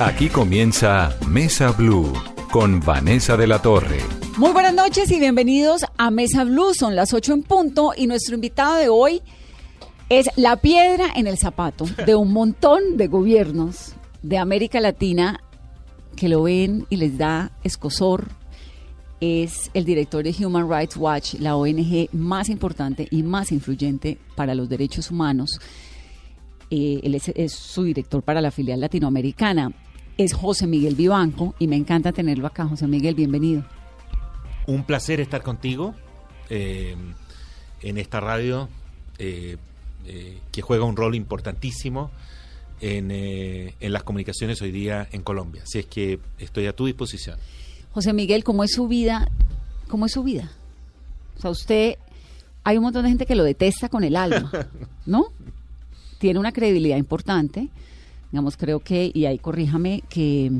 Aquí comienza Mesa Blue con Vanessa de la Torre. Muy buenas noches y bienvenidos a Mesa Blue. Son las 8 en punto y nuestro invitado de hoy es la piedra en el zapato de un montón de gobiernos de América Latina que lo ven y les da escosor. Es el director de Human Rights Watch, la ONG más importante y más influyente para los derechos humanos. Eh, él es, es su director para la filial latinoamericana es José Miguel Vivanco y me encanta tenerlo acá. José Miguel, bienvenido. Un placer estar contigo eh, en esta radio eh, eh, que juega un rol importantísimo en, en, las comunicaciones hoy día en Colombia. Así es que estoy a tu disposición. José Miguel, ¿cómo es su vida? ¿Cómo es su vida? O sea, usted, hay un montón de gente que lo detesta con el alma, ¿no? Tiene una credibilidad importante Digamos, creo que, y ahí corríjame, que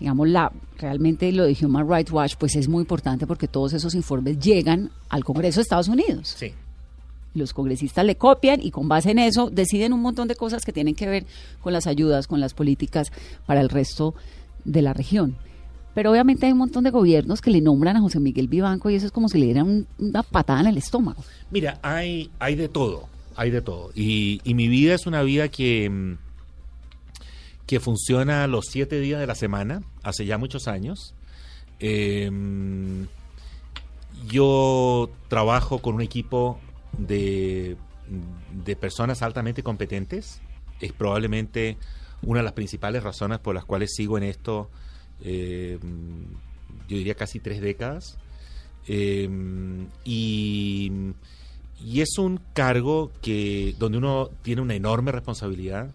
digamos, la, realmente lo de Human Rights Watch, pues es muy importante porque todos esos informes llegan al Congreso de Estados Unidos. Sí. Los congresistas le copian y con base en eso deciden un montón de cosas que tienen que ver con las ayudas, con las políticas para el resto de la región. Pero obviamente hay un montón de gobiernos que le nombran a José Miguel Vivanco y eso es como si le dieran una patada en el estómago. Mira, hay, hay de todo, hay de todo. Y, y mi vida es una vida que mm, que funciona los siete días de la semana, hace ya muchos años. Em, yo trabajo con un equipo de, de personas altamente competentes. Es probablemente una de las principales razones por las cuales sigo en esto, em, yo diría casi tres décadas. Em, y, y, es un cargo que donde uno tiene una enorme responsabilidad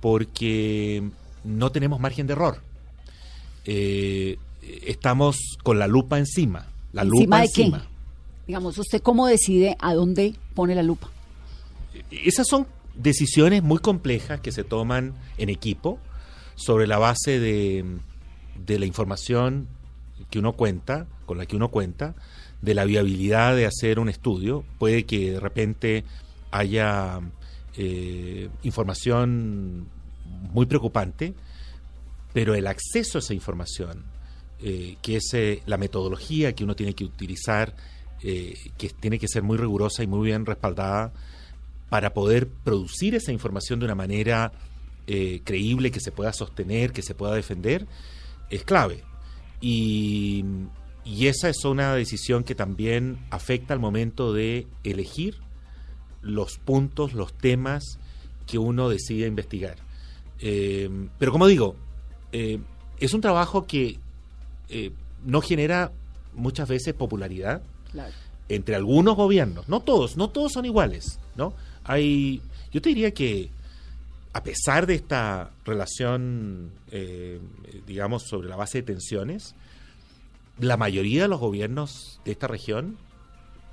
porque no tenemos margen de error. Eh, estamos con la lupa encima. La ¿Encima lupa de encima. qué? Digamos, ¿usted cómo decide a dónde pone la lupa? Esas son decisiones muy complejas que se toman en equipo sobre la base de, de la información que uno cuenta, con la que uno cuenta, de la viabilidad de hacer un estudio. Puede que de repente haya eh, información muy preocupante, pero el acceso a esa información, eh, que es eh, la metodología que uno tiene que utilizar, eh, que tiene que ser muy rigurosa y muy bien respaldada para poder producir esa información de una manera eh, creíble, que se pueda sostener, que se pueda defender, es clave. Y, y esa es una decisión que también afecta al momento de elegir los puntos, los temas que uno decide investigar. Eh, pero como digo, eh, es un trabajo que eh, no genera muchas veces popularidad Claro. entre algunos gobiernos. No todos, no todos son iguales, ¿no? Hay, yo te diría que a pesar de esta relación, digamos, sobre la base de tensiones, la mayoría de los gobiernos de esta región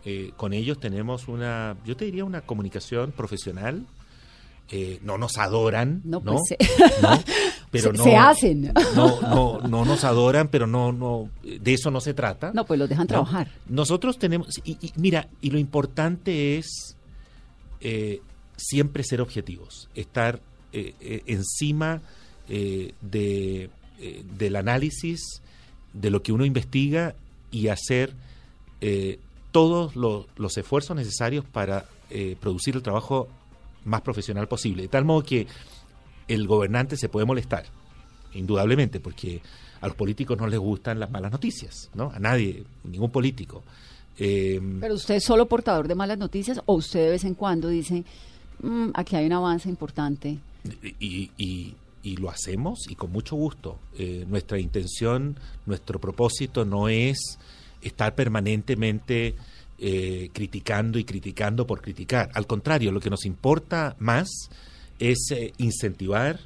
eh, con ellos tenemos una, yo te diría una comunicación profesional. Eh, no nos adoran, No, ¿no? pues se- ¿no? Pero se, no, se hacen. No, no, no nos adoran, pero no, no, de eso no se trata. No, pues los dejan trabajar. Nosotros tenemos, y, y mira, y lo importante es eh, siempre ser objetivos, estar encima de, del análisis de lo que uno investiga y hacer eh, todos lo- los esfuerzos necesarios para eh, producir el trabajo más profesional posible. De tal modo que el gobernante se puede molestar, indudablemente, porque a los políticos no les gustan las malas noticias, ¿no? A nadie, ningún político. Eh, Pero usted es solo portador de malas noticias o usted de vez en cuando dice, "Mm, aquí hay un avance importante. y, y- y lo hacemos y con mucho gusto. Eh, nuestra intención, nuestro propósito no es estar permanentemente eh, criticando y criticando por criticar. Al contrario, lo que nos importa más es eh, incentivar,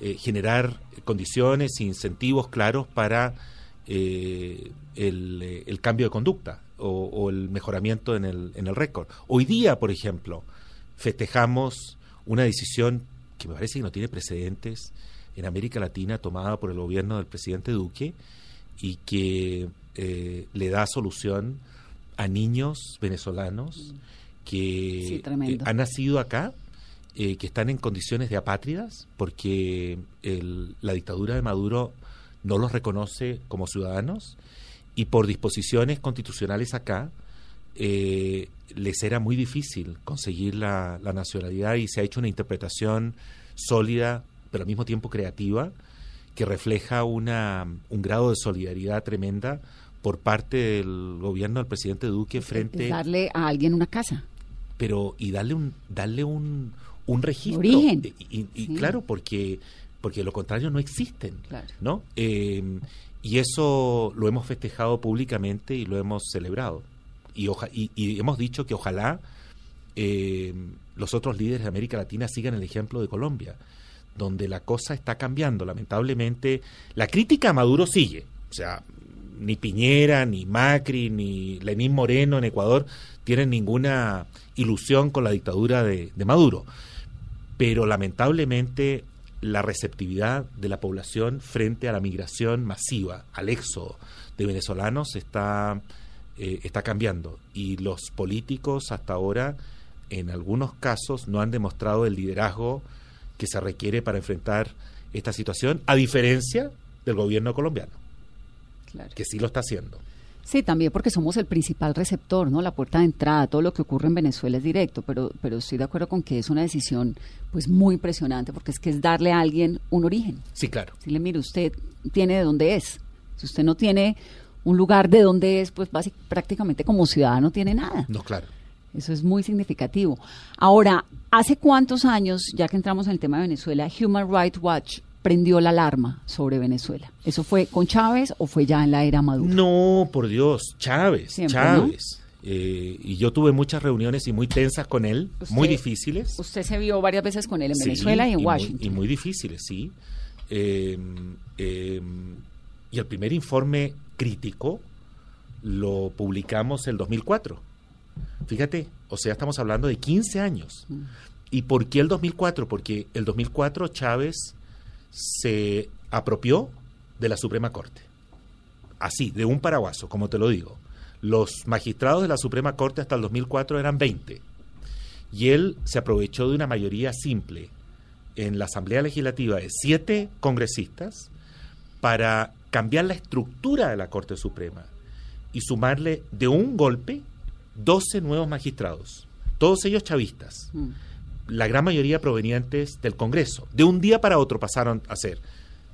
eh, generar condiciones e incentivos claros para el, el cambio de conducta o, o el mejoramiento en el, en el récord. Hoy día, por ejemplo, festejamos una decisión que me parece que no tiene precedentes en América Latina tomada por el gobierno del presidente Duque y que eh, le da solución a niños venezolanos que Sí, tremendo. eh, han nacido acá, eh, que están en condiciones de apátridas, porque el- la dictadura de Maduro no los reconoce como ciudadanos y por disposiciones constitucionales acá eh, les era muy difícil conseguir la, la nacionalidad y se ha hecho una interpretación sólida, pero al mismo tiempo creativa, que refleja una, un grado de solidaridad tremenda por parte del gobierno del presidente Duque frente Es darle a alguien una casa. pero y darle un darle un, un registro Origen. y, y- y Sí. claro porque porque lo contrario no existen Claro. no Eh, y eso lo hemos festejado públicamente y lo hemos celebrado y oja- y, y hemos dicho que ojalá eh, los otros líderes de América Latina sigan el ejemplo de Colombia donde la cosa está cambiando lamentablemente la crítica a Maduro sigue o sea ni Piñera, ni Macri, ni Lenín Moreno en Ecuador tienen ninguna ilusión con la dictadura de, Maduro. Pero lamentablemente la receptividad de la población frente a la migración masiva, al éxodo de venezolanos está, eh, está cambiando. Y los políticos hasta ahora, en algunos casos, no han demostrado el liderazgo que se requiere para enfrentar esta situación, a diferencia del gobierno colombiano Claro. que sí lo está haciendo. Sí, también porque somos el principal receptor, ¿no? La puerta de entrada, todo lo que ocurre en Venezuela es directo, pero, pero estoy de acuerdo con que es una decisión pues muy impresionante porque es que es darle a alguien un origen. Sí, claro. Si le mire, usted tiene de dónde es. Si usted no tiene un lugar de dónde es, pues básic- prácticamente como ciudadano tiene nada. No, claro. Eso es muy significativo. Ahora, ¿hace cuántos años, ya que entramos en el tema de Venezuela, Human Rights Watch prendió la alarma sobre Venezuela? ¿Eso fue con Chávez o fue ya en la era Maduro? No, por Dios, Chávez, Siempre, Chávez. Eh, y yo tuve muchas reuniones y muy tensas con él, Usted- muy difíciles. Usted se vio varias veces con él en Sí, Venezuela y en Washington. y muy difíciles, sí. Eh, eh, y el primer informe crítico lo publicamos el 2004. Fíjate, o sea, estamos hablando de 15 años. Mm. ¿Y por qué el 2004? Porque el 2004 Chávez se apropió de la Suprema Corte. Así, de un paraguaso, como te lo digo. Los magistrados de la Suprema Corte hasta el 2004 eran 20. Y él se aprovechó de una mayoría simple en la Asamblea Legislativa de siete congresistas para cambiar la estructura de la Corte Suprema y sumarle de un golpe 12 nuevos magistrados, todos ellos chavistas Mm. La gran mayoría provenientes del Congreso. De un día para otro pasaron a ser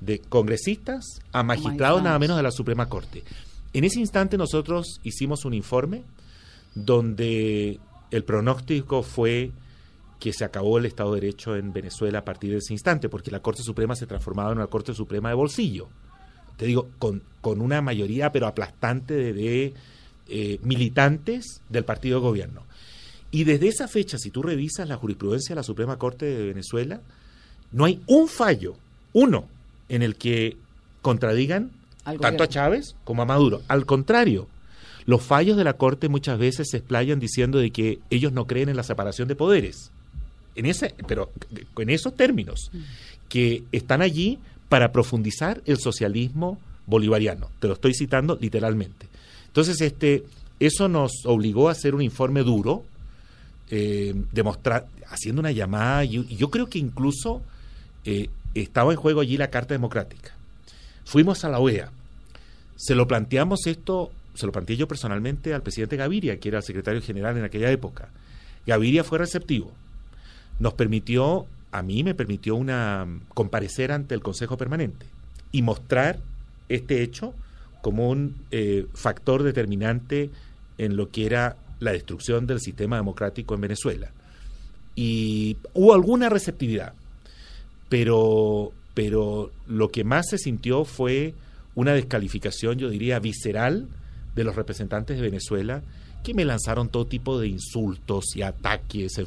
de congresistas a magistrados nada menos de la Suprema Corte. En ese instante nosotros hicimos un informe donde el pronóstico fue que se acabó el Estado de Derecho en Venezuela a partir de ese instante, porque la Corte Suprema se transformaba en una Corte Suprema de bolsillo. Te digo, con, con una mayoría pero aplastante de, de, eh, militantes del partido de gobierno. Y desde esa fecha, si tú revisas la jurisprudencia de la Suprema Corte de Venezuela, no hay un fallo, uno, en el que contradigan Al tanto a. Chávez como a Maduro. Al contrario, los fallos de la Corte muchas veces se explayan diciendo de que ellos no creen en la separación de poderes. En ese, pero en esos términos, que están allí para profundizar el socialismo bolivariano. Te lo estoy citando literalmente. Entonces, este, eso nos obligó a hacer un informe duro, eh, haciendo una llamada, y, y yo creo que incluso eh, estaba en juego allí la Carta Democrática. Fuimos a la OEA, se lo planteamos esto, se lo planteé yo personalmente al presidente Gaviria, que era el secretario general en aquella época. Gaviria fue receptivo, nos permitió, a mí me permitió una comparecer ante el Consejo Permanente y mostrar este hecho como un eh, factor determinante en lo que era la destrucción del sistema democrático en Venezuela. Y hubo alguna receptividad, pero, pero lo que más se sintió fue una descalificación, yo diría, visceral de los representantes de Venezuela que me lanzaron todo tipo de insultos y ataques, en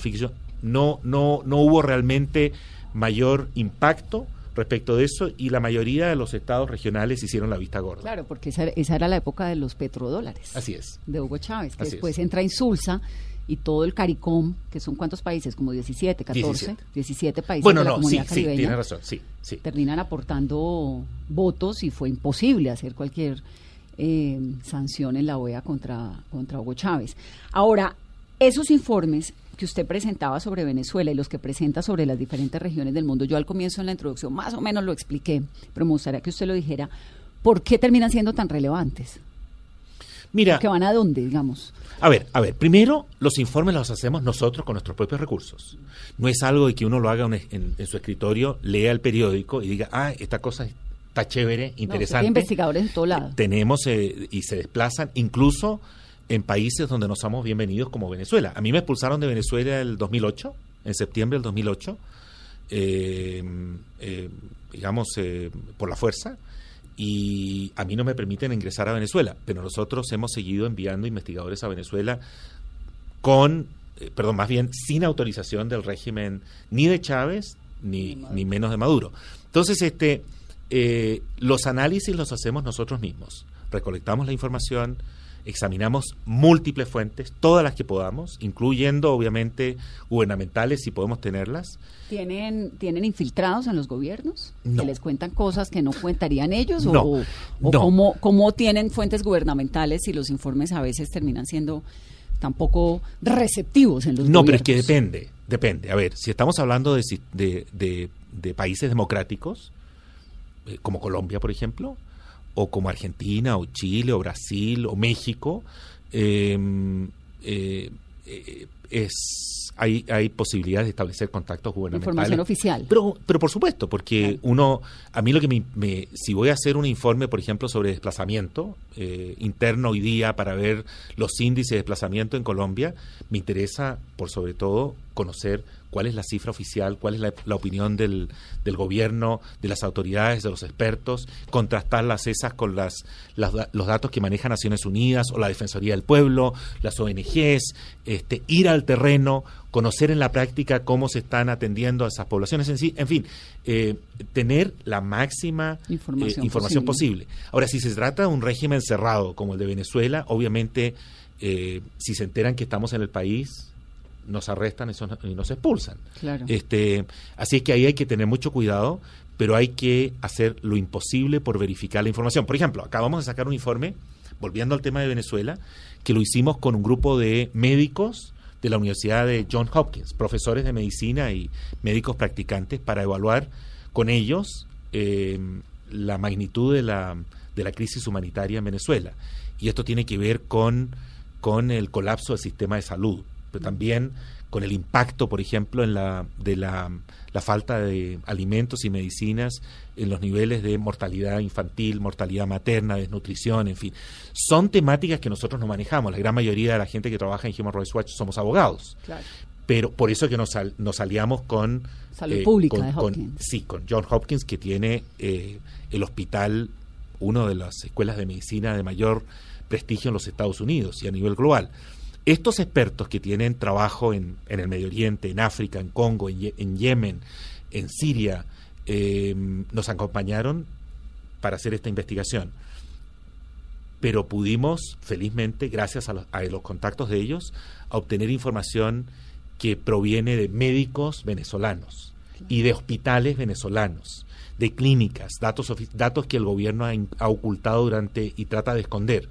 no, no, no hubo realmente mayor impacto respecto de eso y la mayoría de los estados regionales hicieron la vista gorda. Claro, porque esa, esa era la época de los petrodólares. Así es. de Hugo Chávez, que Así después es. entra Insulsa y todo el CARICOM, que son cuántos países, como 17, 14, 17, 17. países Bueno, de la no, sí, comunidad sí, caribeña, tiene razón, sí, sí. terminan aportando votos y fue imposible hacer cualquier eh, sanción en la OEA contra, contra Hugo Chávez. Ahora, esos informes que usted presentaba sobre Venezuela y los que presenta sobre las diferentes regiones del mundo, yo al comienzo en la introducción más o menos lo expliqué, pero me gustaría que usted lo dijera, ¿por qué terminan siendo tan relevantes? Mira, ¿Que van a dónde, digamos? A ver, a ver, primero los informes los hacemos nosotros con nuestros propios recursos. No es algo de que uno lo haga un- en, en su escritorio, lea el periódico y diga, ah, esta cosa está chévere, No, interesante. tiene investigadores en todo lado. Tenemos eh, y se desplazan incluso en países donde no somos bienvenidos como Venezuela. A mí me expulsaron de Venezuela el 2008, en septiembre del 2008, eh, eh, digamos, eh, por la fuerza, y a mí no me permiten ingresar a Venezuela, pero nosotros hemos seguido enviando investigadores a Venezuela con, eh, perdón, más bien sin autorización del régimen ni de Chávez ni, ni menos de Maduro. Entonces, este, los análisis los hacemos nosotros mismos. Recolectamos la información, examinamos múltiples fuentes, todas las que podamos, incluyendo obviamente gubernamentales si podemos tenerlas. ¿Tienen, ¿Tienen infiltrados en los gobiernos? No. ¿Que les cuentan cosas que no cuentarían ellos? No, ¿O, o no. cómo, cómo tienen fuentes gubernamentales si los informes a veces terminan siendo tampoco receptivos en los No, gobiernos? pero es que depende, depende. A ver, si estamos hablando de, de, de- de países democráticos, eh, como Colombia, por ejemplo, o como Argentina, o Chile, o Brasil, o México, eh, eh, eh, es, hay, hay posibilidades de establecer contactos gubernamentales. Información oficial. Pero, pero por supuesto, porque Claro. uno, a mí lo que me, me- si voy a hacer un informe, por ejemplo, sobre desplazamiento eh, interno hoy día para ver los índices de desplazamiento en Colombia, me interesa, por sobre todo, conocer cuál es la cifra oficial, cuál es la, la opinión del, del gobierno, de las autoridades, de los expertos, contrastarlas esas con las, las los datos que maneja Naciones Unidas o la Defensoría del Pueblo, las ONGs, este, ir al terreno, conocer en la práctica cómo se están atendiendo a esas poblaciones en sí, en fin, eh, tener la máxima eh, Información información posible. posible. Ahora, si se trata de un régimen cerrado como el de Venezuela, obviamente, eh, si se enteran que estamos en el país, nos arrestan y, son- y nos expulsan. Claro. Este, así es que ahí hay que tener mucho cuidado, pero hay que hacer lo imposible por verificar la información. Por ejemplo, acabamos de sacar un informe, volviendo al tema de Venezuela, que lo hicimos con un grupo de médicos de la Universidad de John Hopkins, profesores de medicina y médicos practicantes, para evaluar con ellos eh, la magnitud de la, de la crisis humanitaria en Venezuela. Y esto tiene que ver con, con el colapso del sistema de salud, pero también con el impacto, por ejemplo, en la, de la, la falta de alimentos y medicinas en los niveles de mortalidad infantil, mortalidad materna, desnutrición, en fin. Son temáticas que nosotros no manejamos. La gran mayoría de la gente que trabaja en Human Rights Watch somos abogados. Claro. Pero por eso que nos, nos aliamos con... Salud Pública con- de con- Hopkins. sí, con John Hopkins, que tiene eh, el hospital, una de las escuelas de medicina de mayor prestigio en los Estados Unidos y a nivel global. Estos expertos que tienen trabajo en, en el Medio Oriente, en África, en Congo, en, Ye- en Yemen, en Siria, eh, nos acompañaron para hacer esta investigación. Pero pudimos, felizmente, gracias a los, a los contactos de ellos, obtener información que proviene de médicos venezolanos y de hospitales venezolanos, de clínicas, datos, datos que el gobierno ha, ha ocultado durante y trata de esconder.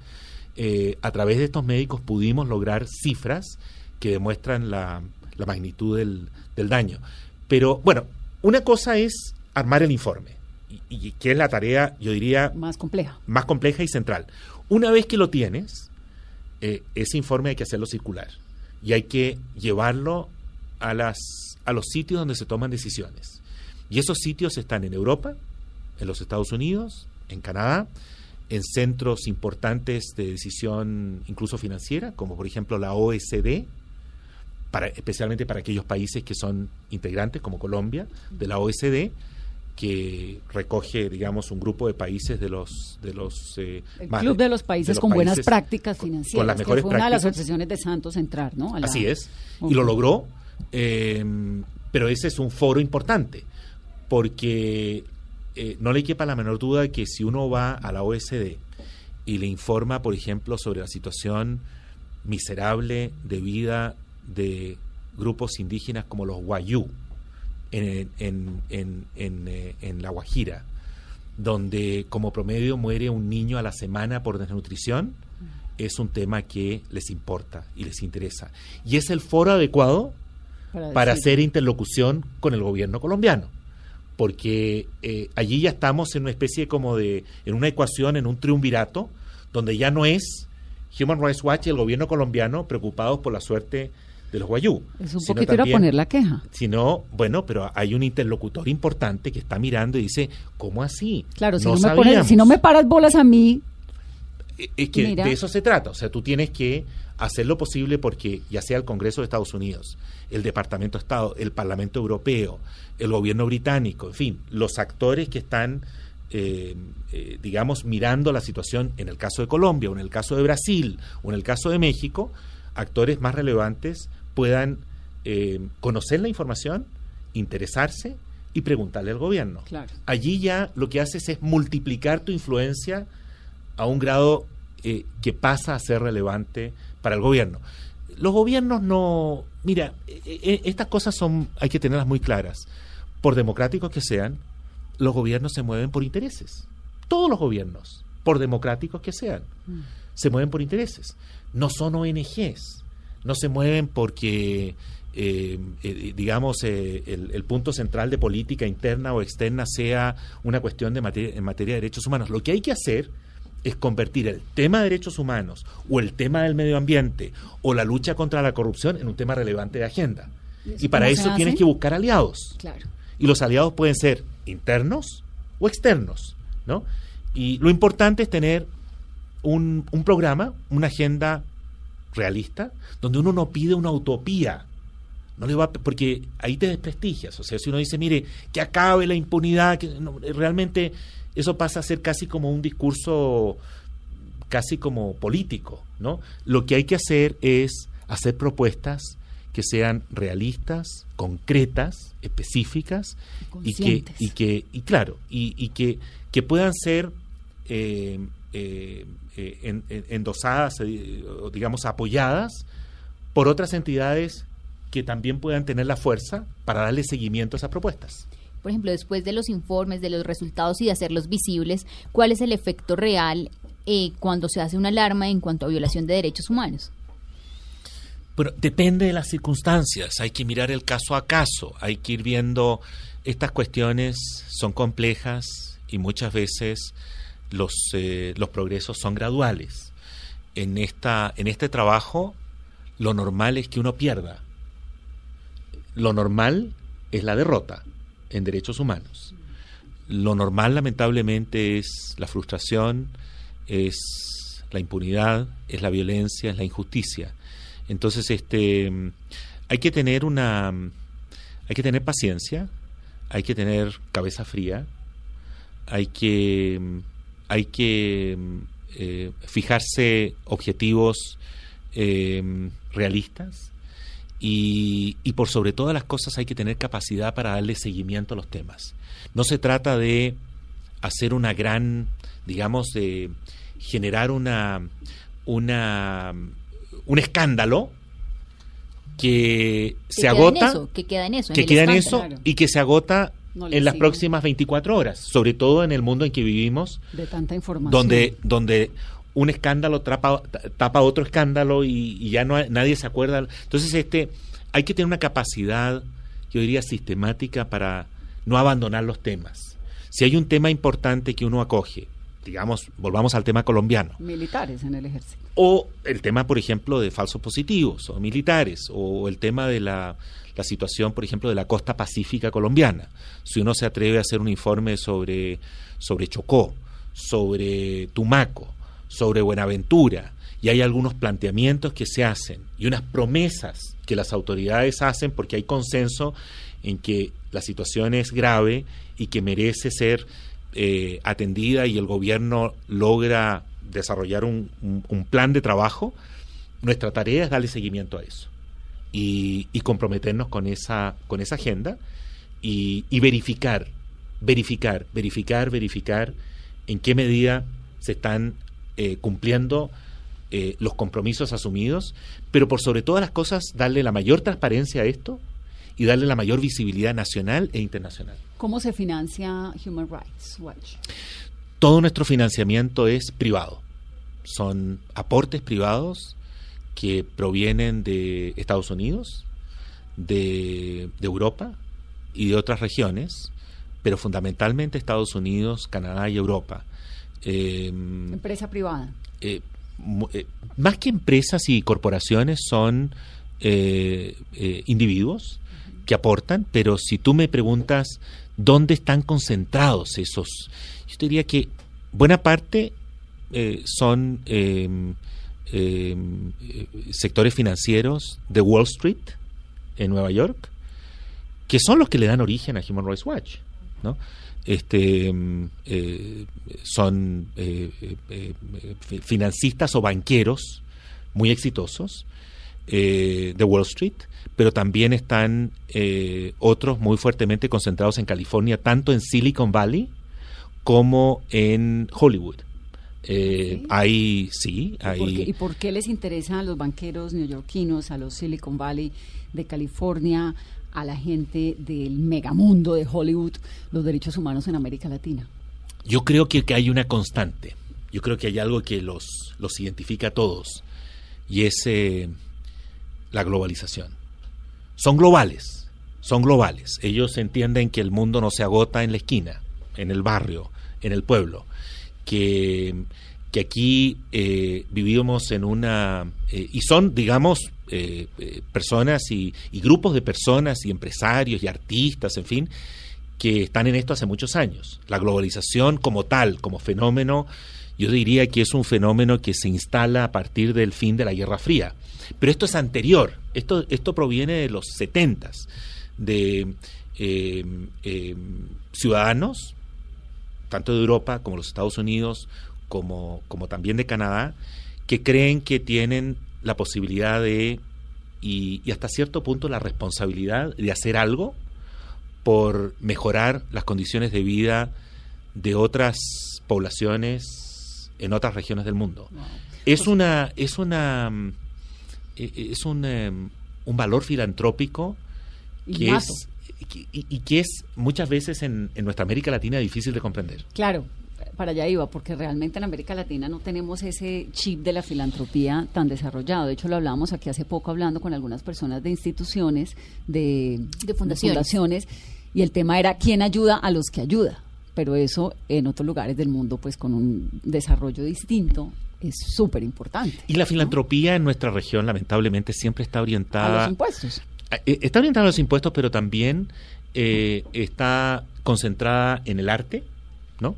Eh, a través de estos médicos pudimos lograr cifras que demuestran la, la magnitud del, del daño. Pero bueno, una cosa es armar el informe, y, y que es la tarea, yo diría, Más compleja. más compleja y central. Una vez que lo tienes, eh, ese informe hay que hacerlo circular y hay que llevarlo a, las, a los sitios donde se toman decisiones. Y esos sitios están en Europa, en los Estados Unidos, en Canadá, en centros importantes de decisión incluso financiera, como por ejemplo la OSD, para, especialmente para aquellos países que son integrantes, como Colombia, de la OSD, que recoge, digamos, un grupo de países de los de los eh, El más Club de los Países los con buenas prácticas financieras. con las que mejores fue una de las prácticas. obsesiones de Santos entrar, ¿no? La- Así es, y lo logró, eh, pero ese es un foro importante, porque eh, no le quepa la menor duda que si uno va a la OSD y le informa, por ejemplo, sobre la situación miserable de vida de grupos indígenas como los Wayuu en, en- en- en, eh, La Guajira, donde como promedio muere un niño a la semana por desnutrición, es un tema que les importa y les interesa. Y es el foro adecuado para hacer interlocución con el gobierno colombiano. Porque eh, allí ya estamos en una especie como de, en una ecuación, en un triunvirato, donde ya no es Human Rights Watch y el gobierno colombiano preocupados por la suerte de los guayú. Es un poquito ir a poner la queja. Sino, bueno, pero hay un interlocutor importante que está mirando y dice, ¿cómo así? Claro, si no, me pones- sabíamos". si no me paras bolas a mí, Es que Mira. de eso se trata. O sea, tú tienes que hacer lo posible porque ya sea el Congreso de Estados Unidos, el Departamento de Estado, el Parlamento Europeo, el gobierno británico, en fin, los actores que están, eh, eh, digamos, mirando la situación en el caso de Colombia, o en el caso de Brasil, o en el caso de México, actores más relevantes puedan eh, conocer la información, interesarse y preguntarle al gobierno. Claro. Allí ya lo que haces es multiplicar tu influencia a un grado eh, que pasa a ser relevante para el gobierno. Los gobiernos no, mira, eh, eh, estas cosas son, hay que tenerlas muy claras. Por democráticos que sean, los gobiernos se mueven por intereses. Todos los gobiernos, por democráticos que sean, se mueven por intereses. No son ONGs, no se mueven porque, eh, eh, digamos, eh, el, el punto central de política interna o externa sea una cuestión de materia, en materia de derechos humanos. Lo que hay que hacer es convertir el tema de derechos humanos o el tema del medio ambiente o la lucha contra la corrupción en un tema relevante de agenda. ¿Y para eso tienes que buscar aliados. claro. Y los aliados pueden ser internos o externos, ¿no? Y lo importante es tener un, un programa, una agenda realista, donde uno no pide una utopía. No le va porque ahí te desprestigias. O sea, si uno dice, mire, que acabe la impunidad, que no, realmente eso pasa a ser casi como un discurso casi como político, ¿no? Lo que hay que hacer es hacer propuestas que sean realistas, concretas, específicas y que y que y claro y, y que que puedan ser eh, eh, eh, en- en- endosadas, eh, o digamos apoyadas por otras entidades que también puedan tener la fuerza para darle seguimiento a esas propuestas. Por ejemplo, después de los informes, de los resultados y de hacerlos visibles, ¿cuál es el efecto real eh, cuando se hace una alarma en cuanto a violación de derechos humanos? Pero depende de las circunstancias, hay que mirar el caso a caso, hay que ir viendo, estas cuestiones son complejas y muchas veces los, eh, los progresos son graduales. En, esta, en este trabajo lo normal es que uno pierda. Lo normal es la derrota en derechos humanos. Lo normal lamentablemente es la frustración, es la impunidad, es la violencia, es la injusticia. Entonces, este, hay que tener una, hay que tener paciencia, hay que tener cabeza fría, hay que, hay que eh, fijarse objetivos eh, realistas y, y por sobre todas las cosas hay que tener capacidad para darle seguimiento a los temas. No se trata de hacer una gran, digamos, de generar una, una, un escándalo que Que se queda en agota, eso, que queda en eso. en que el queda en eso Claro. y que se agota No en las próximas 24 horas, sobre todo en el mundo en que vivimos, De tanta información. donde, donde un escándalo tapa, tapa otro escándalo y, y ya no hay- nadie se acuerda. Entonces, este, hay que tener una capacidad, yo diría, sistemática para no abandonar los temas. Si hay un tema importante que uno acoge, digamos, volvamos al tema colombiano, Militares en el ejército. o el tema, por ejemplo, de falsos positivos o militares, o el tema de la, la situación, por ejemplo, de la costa pacífica colombiana. Si uno se atreve a hacer un informe sobre, sobre Chocó, sobre Tumaco, sobre Buenaventura, y hay algunos planteamientos que se hacen y unas promesas que las autoridades hacen porque hay consenso en que la situación es grave y que merece ser eh, atendida y el gobierno logra desarrollar un, plan de trabajo, nuestra tarea es darle seguimiento a eso y, comprometernos con esa, con esa agenda y verificar, verificar, verificar, verificar en qué medida se están eh, cumpliendo eh, los compromisos asumidos, pero por sobre todas las cosas darle la mayor transparencia a esto y darle la mayor visibilidad nacional e internacional. ¿Cómo se financia Human Rights Watch? Todo nuestro financiamiento es privado. Son aportes privados que provienen de Estados Unidos, de, de Europa y de otras regiones, pero fundamentalmente Estados Unidos, Canadá y Europa. Eh, Empresa privada. eh, eh, más que empresas y corporaciones son eh, individuos que aportan, pero si tú me preguntas dónde están concentrados esos, yo te diría que buena parte son eh, eh, sectores financieros de Wall Street en Nueva York, que son los que le dan origen a Human Rights Watch, ¿no? Este, mm, eh, son eh, eh, eh, fi- financistas o banqueros muy exitosos de Wall Street, pero también están eh, otros muy fuertemente concentrados en California, tanto en Silicon Valley como en Hollywood. Eh, Sí. Hay, sí, ¿Y por, qué, hay... y por qué les interesa a los banqueros neoyorquinos, a los Silicon Valley de California, a la gente del megamundo de Hollywood, los derechos humanos en América Latina? Yo creo que, que hay una constante. Yo creo que hay algo que los, los identifica a todos. Y es eh, la globalización. Son globales. Son globales. Ellos entienden que el mundo no se agota en la esquina, en el barrio, en el pueblo. Que, que aquí eh, vivimos en una... eh, y son, digamos, eh, personas y, y grupos de personas y empresarios y artistas, en fin, que están en esto hace muchos años. La globalización como tal, como fenómeno, yo diría que es un fenómeno que se instala a partir del fin de la Guerra Fría. Pero esto es anterior, esto, esto proviene de los setentas, de ciudadanos, tanto de Europa como los Estados Unidos, como, como también de Canadá, que creen que tienen la posibilidad de, y, y hasta cierto punto la responsabilidad de hacer algo por mejorar las condiciones de vida de otras poblaciones en otras regiones del mundo. Es una es una mm, e- e- es un, em, un valor filantrópico que es y, y- y que es muchas veces en, en nuestra América Latina difícil de comprender. Claro, para allá iba, porque realmente en América Latina no tenemos ese chip de la filantropía tan desarrollado. De hecho, lo hablábamos aquí hace poco hablando con algunas personas de instituciones, de, De fundaciones. fundaciones, y el tema era quién ayuda a los que ayuda. Pero eso en otros lugares del mundo, pues con un desarrollo distinto, es súper importante. Y la filantropía en nuestra región lamentablemente siempre está A orientada los impuestos. Eh, Está orientada a los impuestos, pero también eh, está concentrada en el arte, ¿no?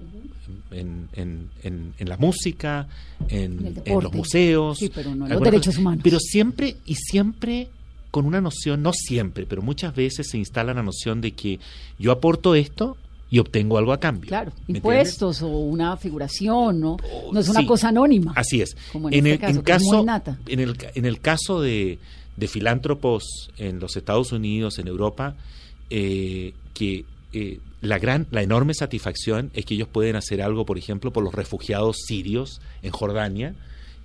En, en- en- en la música, en, el los museos. Sí, pero no los derechos humanos. Pero siempre y siempre con una noción, no siempre, pero muchas veces se instala la noción de que yo aporto esto y obtengo algo a cambio. Claro, impuestos o una figuración, ¿no? No es una sí. cosa anónima. Así es. Como en este caso, es muy nata. en el, en el caso de, de filántropos en los Estados Unidos, en Europa, eh, que eh, la gran, la enorme satisfacción es que ellos pueden hacer algo, por ejemplo, por los refugiados sirios en Jordania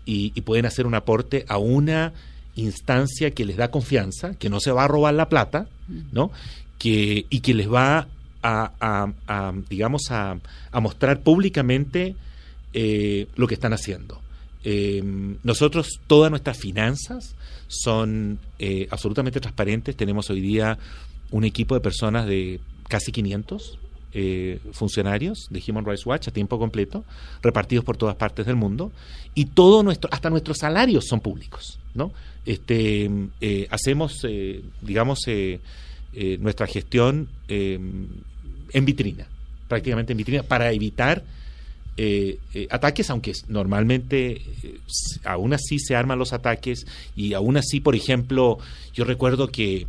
y, y pueden hacer un aporte a una instancia que les da confianza, que no se va a robar la plata, ¿no? Que, y que les va a, a- a, digamos, a, a mostrar públicamente eh, lo que están haciendo. Eh, nosotros, todas nuestras finanzas son eh, absolutamente transparentes. Tenemos hoy día un equipo de personas de casi 500 eh, funcionarios de Human Rights Watch a tiempo completo, repartidos por todas partes del mundo, y todo nuestro, hasta nuestros salarios son públicos, ¿no? Este, eh, hacemos, eh, digamos, nuestra gestión en vitrina, prácticamente en vitrina, para evitar ataques, aunque normalmente eh, aún así se arman los ataques y aún así, por ejemplo, yo recuerdo que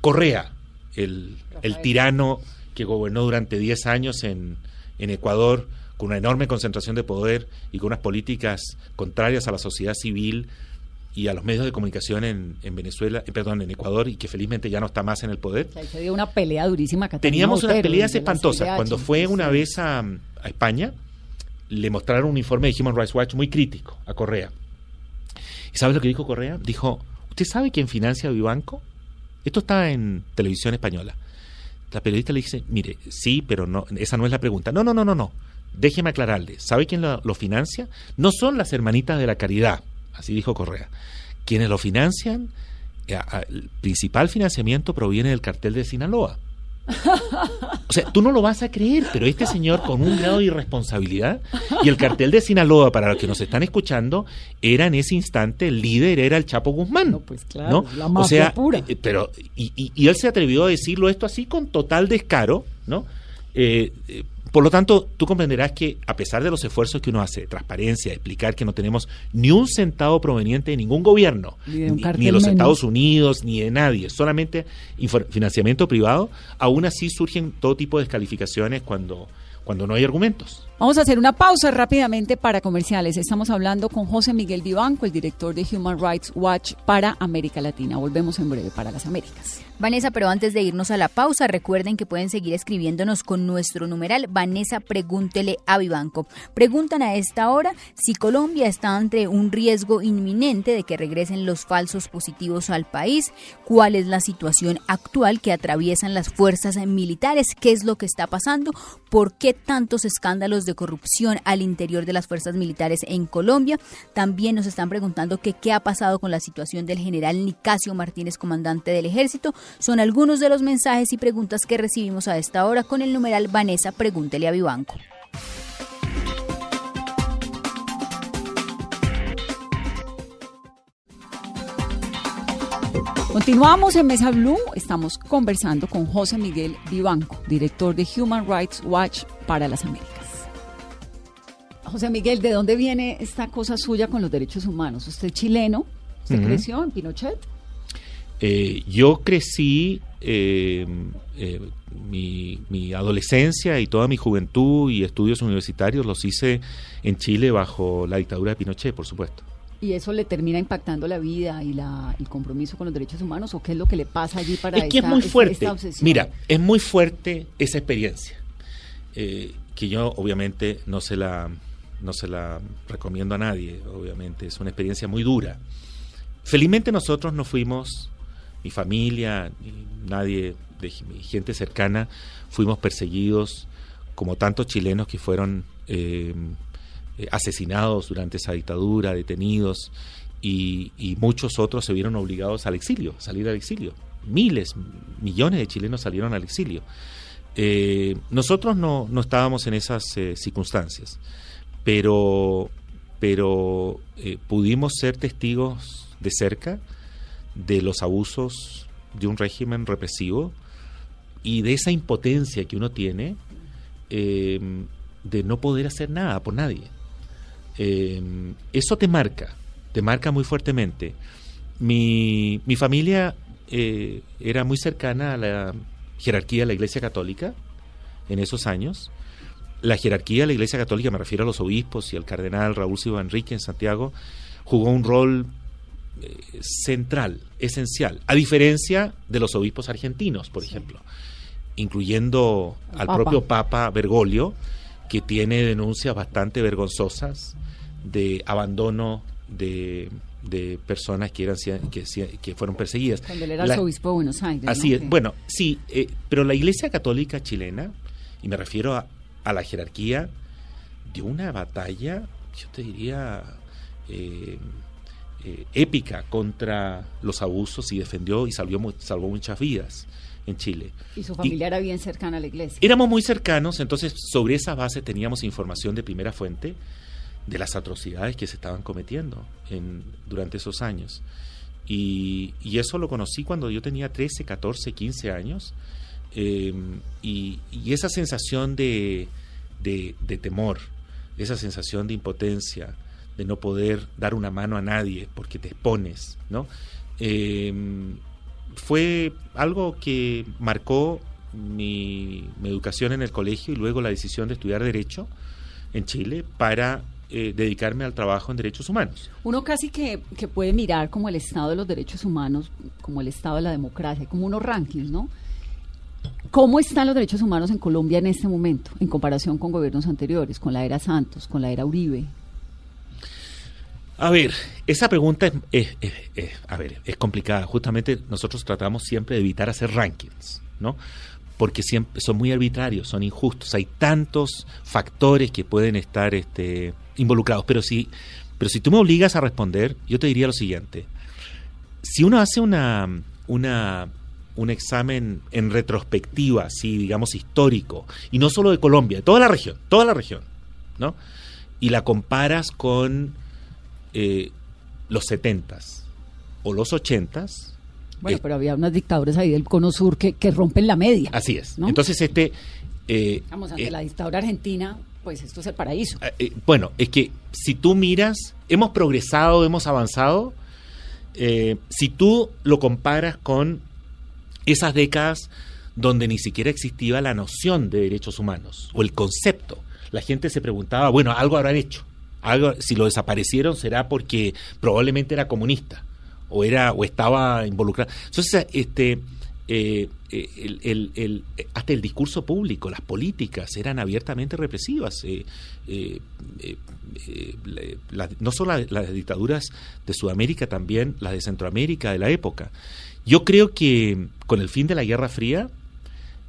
Correa el, el tirano que gobernó durante 10 años en, en Ecuador con una enorme concentración de poder y con unas políticas contrarias a la sociedad civil y a los medios de comunicación en, en Venezuela, eh, perdón, en Ecuador y que felizmente ya no está más en el poder. O sea, se dio una pelea durísima. Catalina Teníamos unas peleas espantosas. Cuando fue una vez a, a España, le mostraron un informe de Human Rights Watch muy crítico a Correa. ¿Y sabes lo que dijo Correa? Dijo, ¿usted sabe quién financia a Vivanco? Esto está en televisión española. La periodista le dice, mire, sí, pero no, esa no es la pregunta. No, no, no, no, no. Déjeme aclararle. ¿Sabe quién lo, lo financia? No son las hermanitas de la caridad, así dijo Correa. Quienes lo financian, el principal financiamiento proviene del cartel de Sinaloa. O sea, tú no lo vas a creer, pero este señor con un grado de irresponsabilidad y el cartel de Sinaloa, para los que nos están escuchando, era en ese instante el líder, era el Chapo Guzmán. No, pues claro, ¿no? la o mafia sea, pura. eh, pero y, y- y él se atrevió a decirlo esto así con total descaro, ¿no? Eh, eh, por lo tanto, tú comprenderás que a pesar de los esfuerzos que uno hace de transparencia, de explicar que no tenemos ni un centavo proveniente de ningún gobierno, Ni de un ni, cartel ni de los menos. Estados Unidos, ni de nadie, solamente financiamiento privado, aún así surgen todo tipo de descalificaciones cuando, cuando no hay argumentos. Vamos a hacer una pausa rápidamente para comerciales. Estamos hablando con José Miguel Vivanco, el director de Human Rights Watch para América Latina. Volvemos en breve para las Américas. Vanessa, pero antes de irnos a la pausa, recuerden que pueden seguir escribiéndonos con nuestro numeral Vanessa Pregúntele a Vivanco. Preguntan a esta hora si Colombia está ante un riesgo inminente de que regresen los falsos positivos al país, cuál es la situación actual que atraviesan las fuerzas militares, qué es lo que está pasando, por qué tantos escándalos de corrupción al interior de las fuerzas militares en Colombia. También nos están preguntando que qué ha pasado con la situación del general Nicasio Martínez, comandante del ejército. Son algunos de los mensajes y preguntas que recibimos a esta hora con el numeral Vanessa Pregúntele a Vivanco. Continuamos en Mesa Blue. Estamos conversando con José Miguel Vivanco, director de Human Rights Watch para las Américas. José Miguel, ¿de dónde viene esta cosa suya con los derechos humanos? ¿Usted es chileno? ¿Usted creció en Pinochet? Eh, yo crecí eh, eh, mi, mi adolescencia y toda mi juventud y estudios universitarios los hice en Chile bajo la dictadura de Pinochet, por supuesto. ¿Y eso le termina impactando la vida y la, el compromiso con los derechos humanos? ¿O qué es lo que le pasa allí para es que esta, es muy fuerte. esta obsesión? Mira, es muy fuerte esa experiencia. que yo obviamente no se la no se la recomiendo a nadie, obviamente es una experiencia muy dura. Felizmente nosotros no fuimos, mi familia, nadie de mi gente cercana, fuimos perseguidos como tantos chilenos que fueron eh, eh, asesinados durante esa dictadura, detenidos, y, y muchos otros se vieron obligados al exilio, salir al exilio. Miles, millones de chilenos salieron al exilio. Eh, nosotros no, no estábamos en esas eh, circunstancias, pero, pero eh, pudimos ser testigos de cerca de los abusos de un régimen represivo y de esa impotencia que uno tiene eh, de no poder hacer nada por nadie. Eh, eso te marca, te marca muy fuertemente. Mi, mi familia eh, era muy cercana a la jerarquía de la Iglesia Católica en esos años. La jerarquía de la Iglesia Católica, me refiero a los obispos y al cardenal Raúl Silva Enrique en Santiago, jugó un rol eh, central, esencial, a diferencia de los obispos argentinos, por ejemplo, incluyendo Al al Papa. propio Papa Bergoglio, que tiene denuncias bastante vergonzosas de abandono de, de personas que eran que, que fueron perseguidas. Cuando él era La- arzobispo de Buenos Aires. Así ¿no? es. Bueno, sí, eh, pero la Iglesia Católica chilena, y me refiero a, a la jerarquía, dio una batalla, yo te diría, eh, eh, épica contra los abusos y defendió y salvó, mu- salvó muchas vidas en Chile. Y su familia era bien cercana a la iglesia. Éramos muy cercanos, entonces sobre esa base teníamos información de primera fuente de las atrocidades que se estaban cometiendo en, durante esos años. Y, y eso lo conocí cuando yo tenía 13, 14, 15 años. Eh, y, esa sensación de, de, temor, esa sensación de impotencia, de no poder dar una mano a nadie porque te expones, ¿no? Eh, fue algo que marcó mi, mi educación en el colegio y luego la decisión de estudiar Derecho en Chile para eh, dedicarme al trabajo en derechos humanos. Uno casi que, que puede mirar como el estado de los derechos humanos, como el estado de la democracia, como unos rankings, ¿no? ¿Cómo están los derechos humanos en Colombia en este momento, en comparación con gobiernos anteriores, con la era Santos, con la era Uribe? A ver, esa pregunta es, a ver, es complicada. Justamente nosotros tratamos siempre de evitar hacer rankings, ¿no? Porque siempre son muy arbitrarios, son injustos. Hay tantos factores que pueden estar este, involucrados. Pero si, pero si tú me obligas a responder, yo te diría lo siguiente. Si uno hace una, una, un examen en retrospectiva, así digamos histórico, y no solo de Colombia, de toda la región, toda la región, ¿no? Y la comparas con eh, los 70s o los 80s. Bueno, eh, pero había unas dictaduras ahí del cono sur que, que rompen la media. Así es. ¿no? Entonces, este. eh, Vamos, ante eh, la dictadura argentina, pues esto es el paraíso. eh, eh, bueno, es que si tú miras, hemos progresado, hemos avanzado. eh, si tú lo comparas con esas décadas donde ni siquiera existía la noción de derechos humanos o el concepto, la gente se preguntaba, bueno, algo habrán hecho. Algo, si lo desaparecieron será porque probablemente era comunista o era o estaba involucrado. Entonces, este eh, eh, el, el- hasta el discurso público, las políticas eran abiertamente represivas. eh, no solo la- las dictaduras de Sudamérica, también las de Centroamérica de la época. Yo creo que con el fin de la Guerra Fría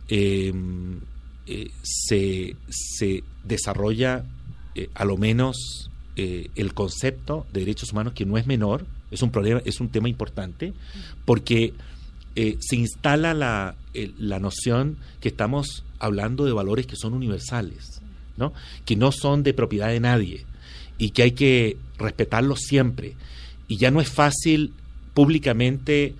eh, eh, se, se desarrolla eh, a lo menos eh, el concepto de derechos humanos que no es menor, es un problema, es un tema importante, porque eh, se instala la, la noción que estamos hablando de valores que son universales, ¿no? que no son de propiedad de nadie y que hay que respetarlos siempre. Y ya no es fácil públicamente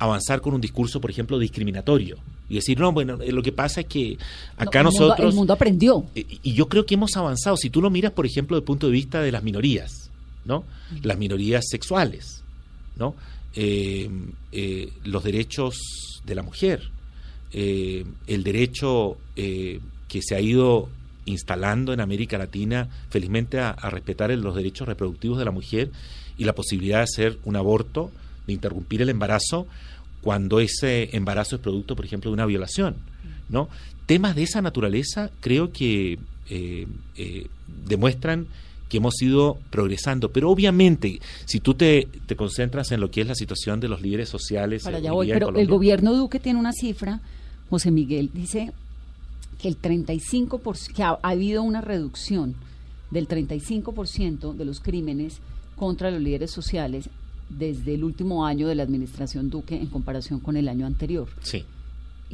avanzar con un discurso, por ejemplo, discriminatorio y decir, no, bueno, eh, lo que pasa es que acá No, el mundo- nosotros... el mundo aprendió. Y y yo creo que hemos avanzado. Si tú lo miras, por ejemplo, desde el punto de vista de las minorías, ¿no? Las minorías sexuales, ¿no? Eh, eh, los derechos de la mujer, eh, el derecho que se ha ido instalando en América Latina, felizmente, a, a respetar el- los derechos reproductivos de la mujer y la posibilidad de hacer un aborto, de interrumpir el embarazo cuando ese embarazo es producto, por ejemplo, de una violación, ¿no? Temas de esa naturaleza creo que eh, eh, demuestran que hemos ido progresando, pero obviamente si tú te, te concentras en lo que es la situación de los líderes sociales, Para eh, allá voy. Pero el gobierno Duque tiene una cifra, José Miguel, dice que el 35%, que ha, ha habido una reducción del 35% de los crímenes contra los líderes sociales desde el último año de la administración Duque en comparación con el año anterior. Sí.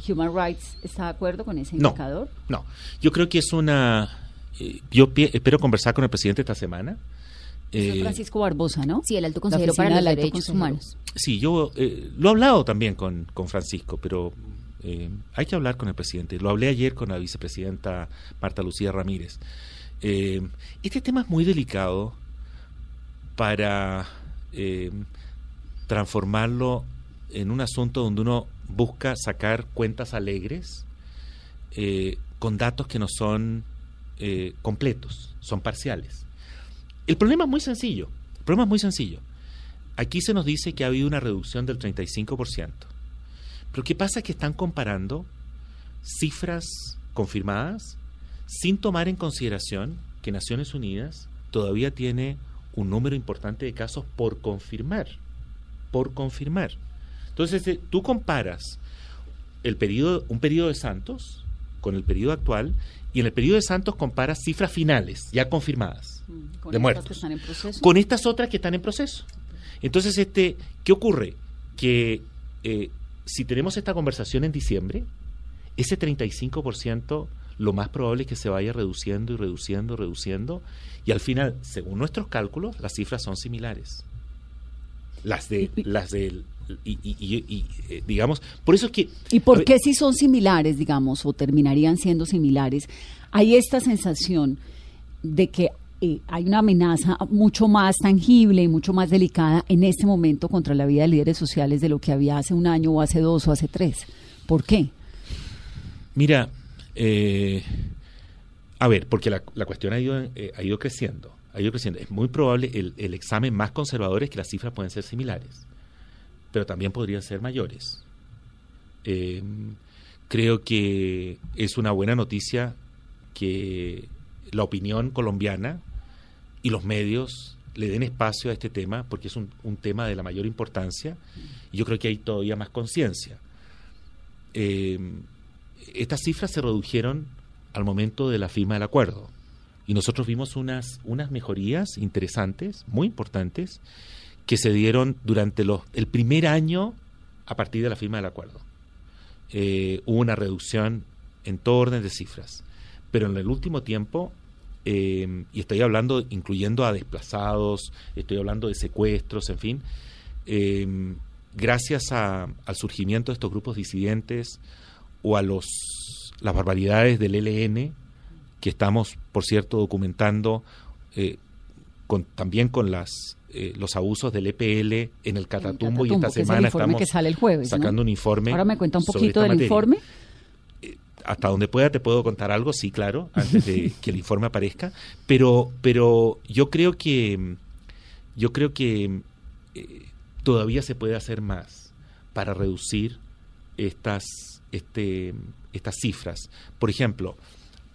¿Human Rights está de acuerdo con ese No. indicador? No, yo creo que es una... eh, yo espero conversar con el presidente esta semana. Eh, Francisco Barbosa, ¿no? Sí, el alto consejero para los derechos consejero. humanos. Sí, yo eh, lo he hablado también con, con Francisco, pero eh, hay que hablar con el presidente. Lo hablé ayer con la vicepresidenta Marta Lucía Ramírez. Eh, este tema es muy delicado para eh, transformarlo en un asunto donde uno busca sacar cuentas alegres eh, con datos que no son eh, completos, son parciales. El problema es muy sencillo. El problema es muy sencillo. Aquí se nos dice que ha habido una reducción del 35%. Pero ¿qué pasa? Que están comparando cifras confirmadas sin tomar en consideración que Naciones Unidas todavía tiene un número importante de casos por confirmar. Por confirmar. Entonces, eh, tú comparas el periodo, un periodo de Santos con el periodo actual y en el periodo de Santos comparas cifras finales ya confirmadas Mm, Con de estas muertos que están en proceso. con estas otras que están en proceso. Entonces, este, ¿qué ocurre? Que eh, si tenemos esta conversación en diciembre, ese 35% lo más probable es que se vaya reduciendo y reduciendo, reduciendo, y al final, según nuestros cálculos, las cifras son similares. Las de, las del, y, y- y- y, eh, digamos, por eso es que... ¿Y por ver, qué si son similares, digamos, o terminarían siendo similares, hay esta sensación de que eh, hay una amenaza mucho más tangible y mucho más delicada en este momento contra la vida de líderes sociales de lo que había hace un año o hace dos o hace tres. ¿Por qué? Mira, eh, a ver, porque la, cuestión ha ido, eh, ha ido creciendo, ha ido creciendo. Es muy probable, el, el examen más conservador es que las cifras pueden ser similares, pero también podrían ser mayores. Eh, creo que es una buena noticia que la opinión colombiana y los medios le den espacio a este tema, porque es un, un tema de la mayor importancia, y yo creo que hay todavía más conciencia. Estas cifras se redujeron al momento de la firma del acuerdo, y nosotros vimos unas, unas mejorías interesantes, muy importantes, que se dieron durante los, el primer año a partir de la firma del acuerdo. Eh, hubo una reducción en todo orden de cifras, pero en el último tiempo eh, y estoy hablando incluyendo a desplazados, estoy hablando de secuestros, en fin, eh, gracias a- al surgimiento de estos grupos disidentes o a los las barbaridades del ELN, que estamos, por cierto, documentando eh, con, también con las eh, los abusos del EPL en el Catatumbo, y esta Catatumbo, el semana estamos que sale el jueves, ¿no? sacando un informe. Ahora me cuenta un poquito del materia informe. hasta donde pueda te puedo contar algo, sí, claro, antes de que el informe aparezca, pero pero yo creo que yo creo que eh, todavía se puede hacer más para reducir estas este estas cifras. Por ejemplo,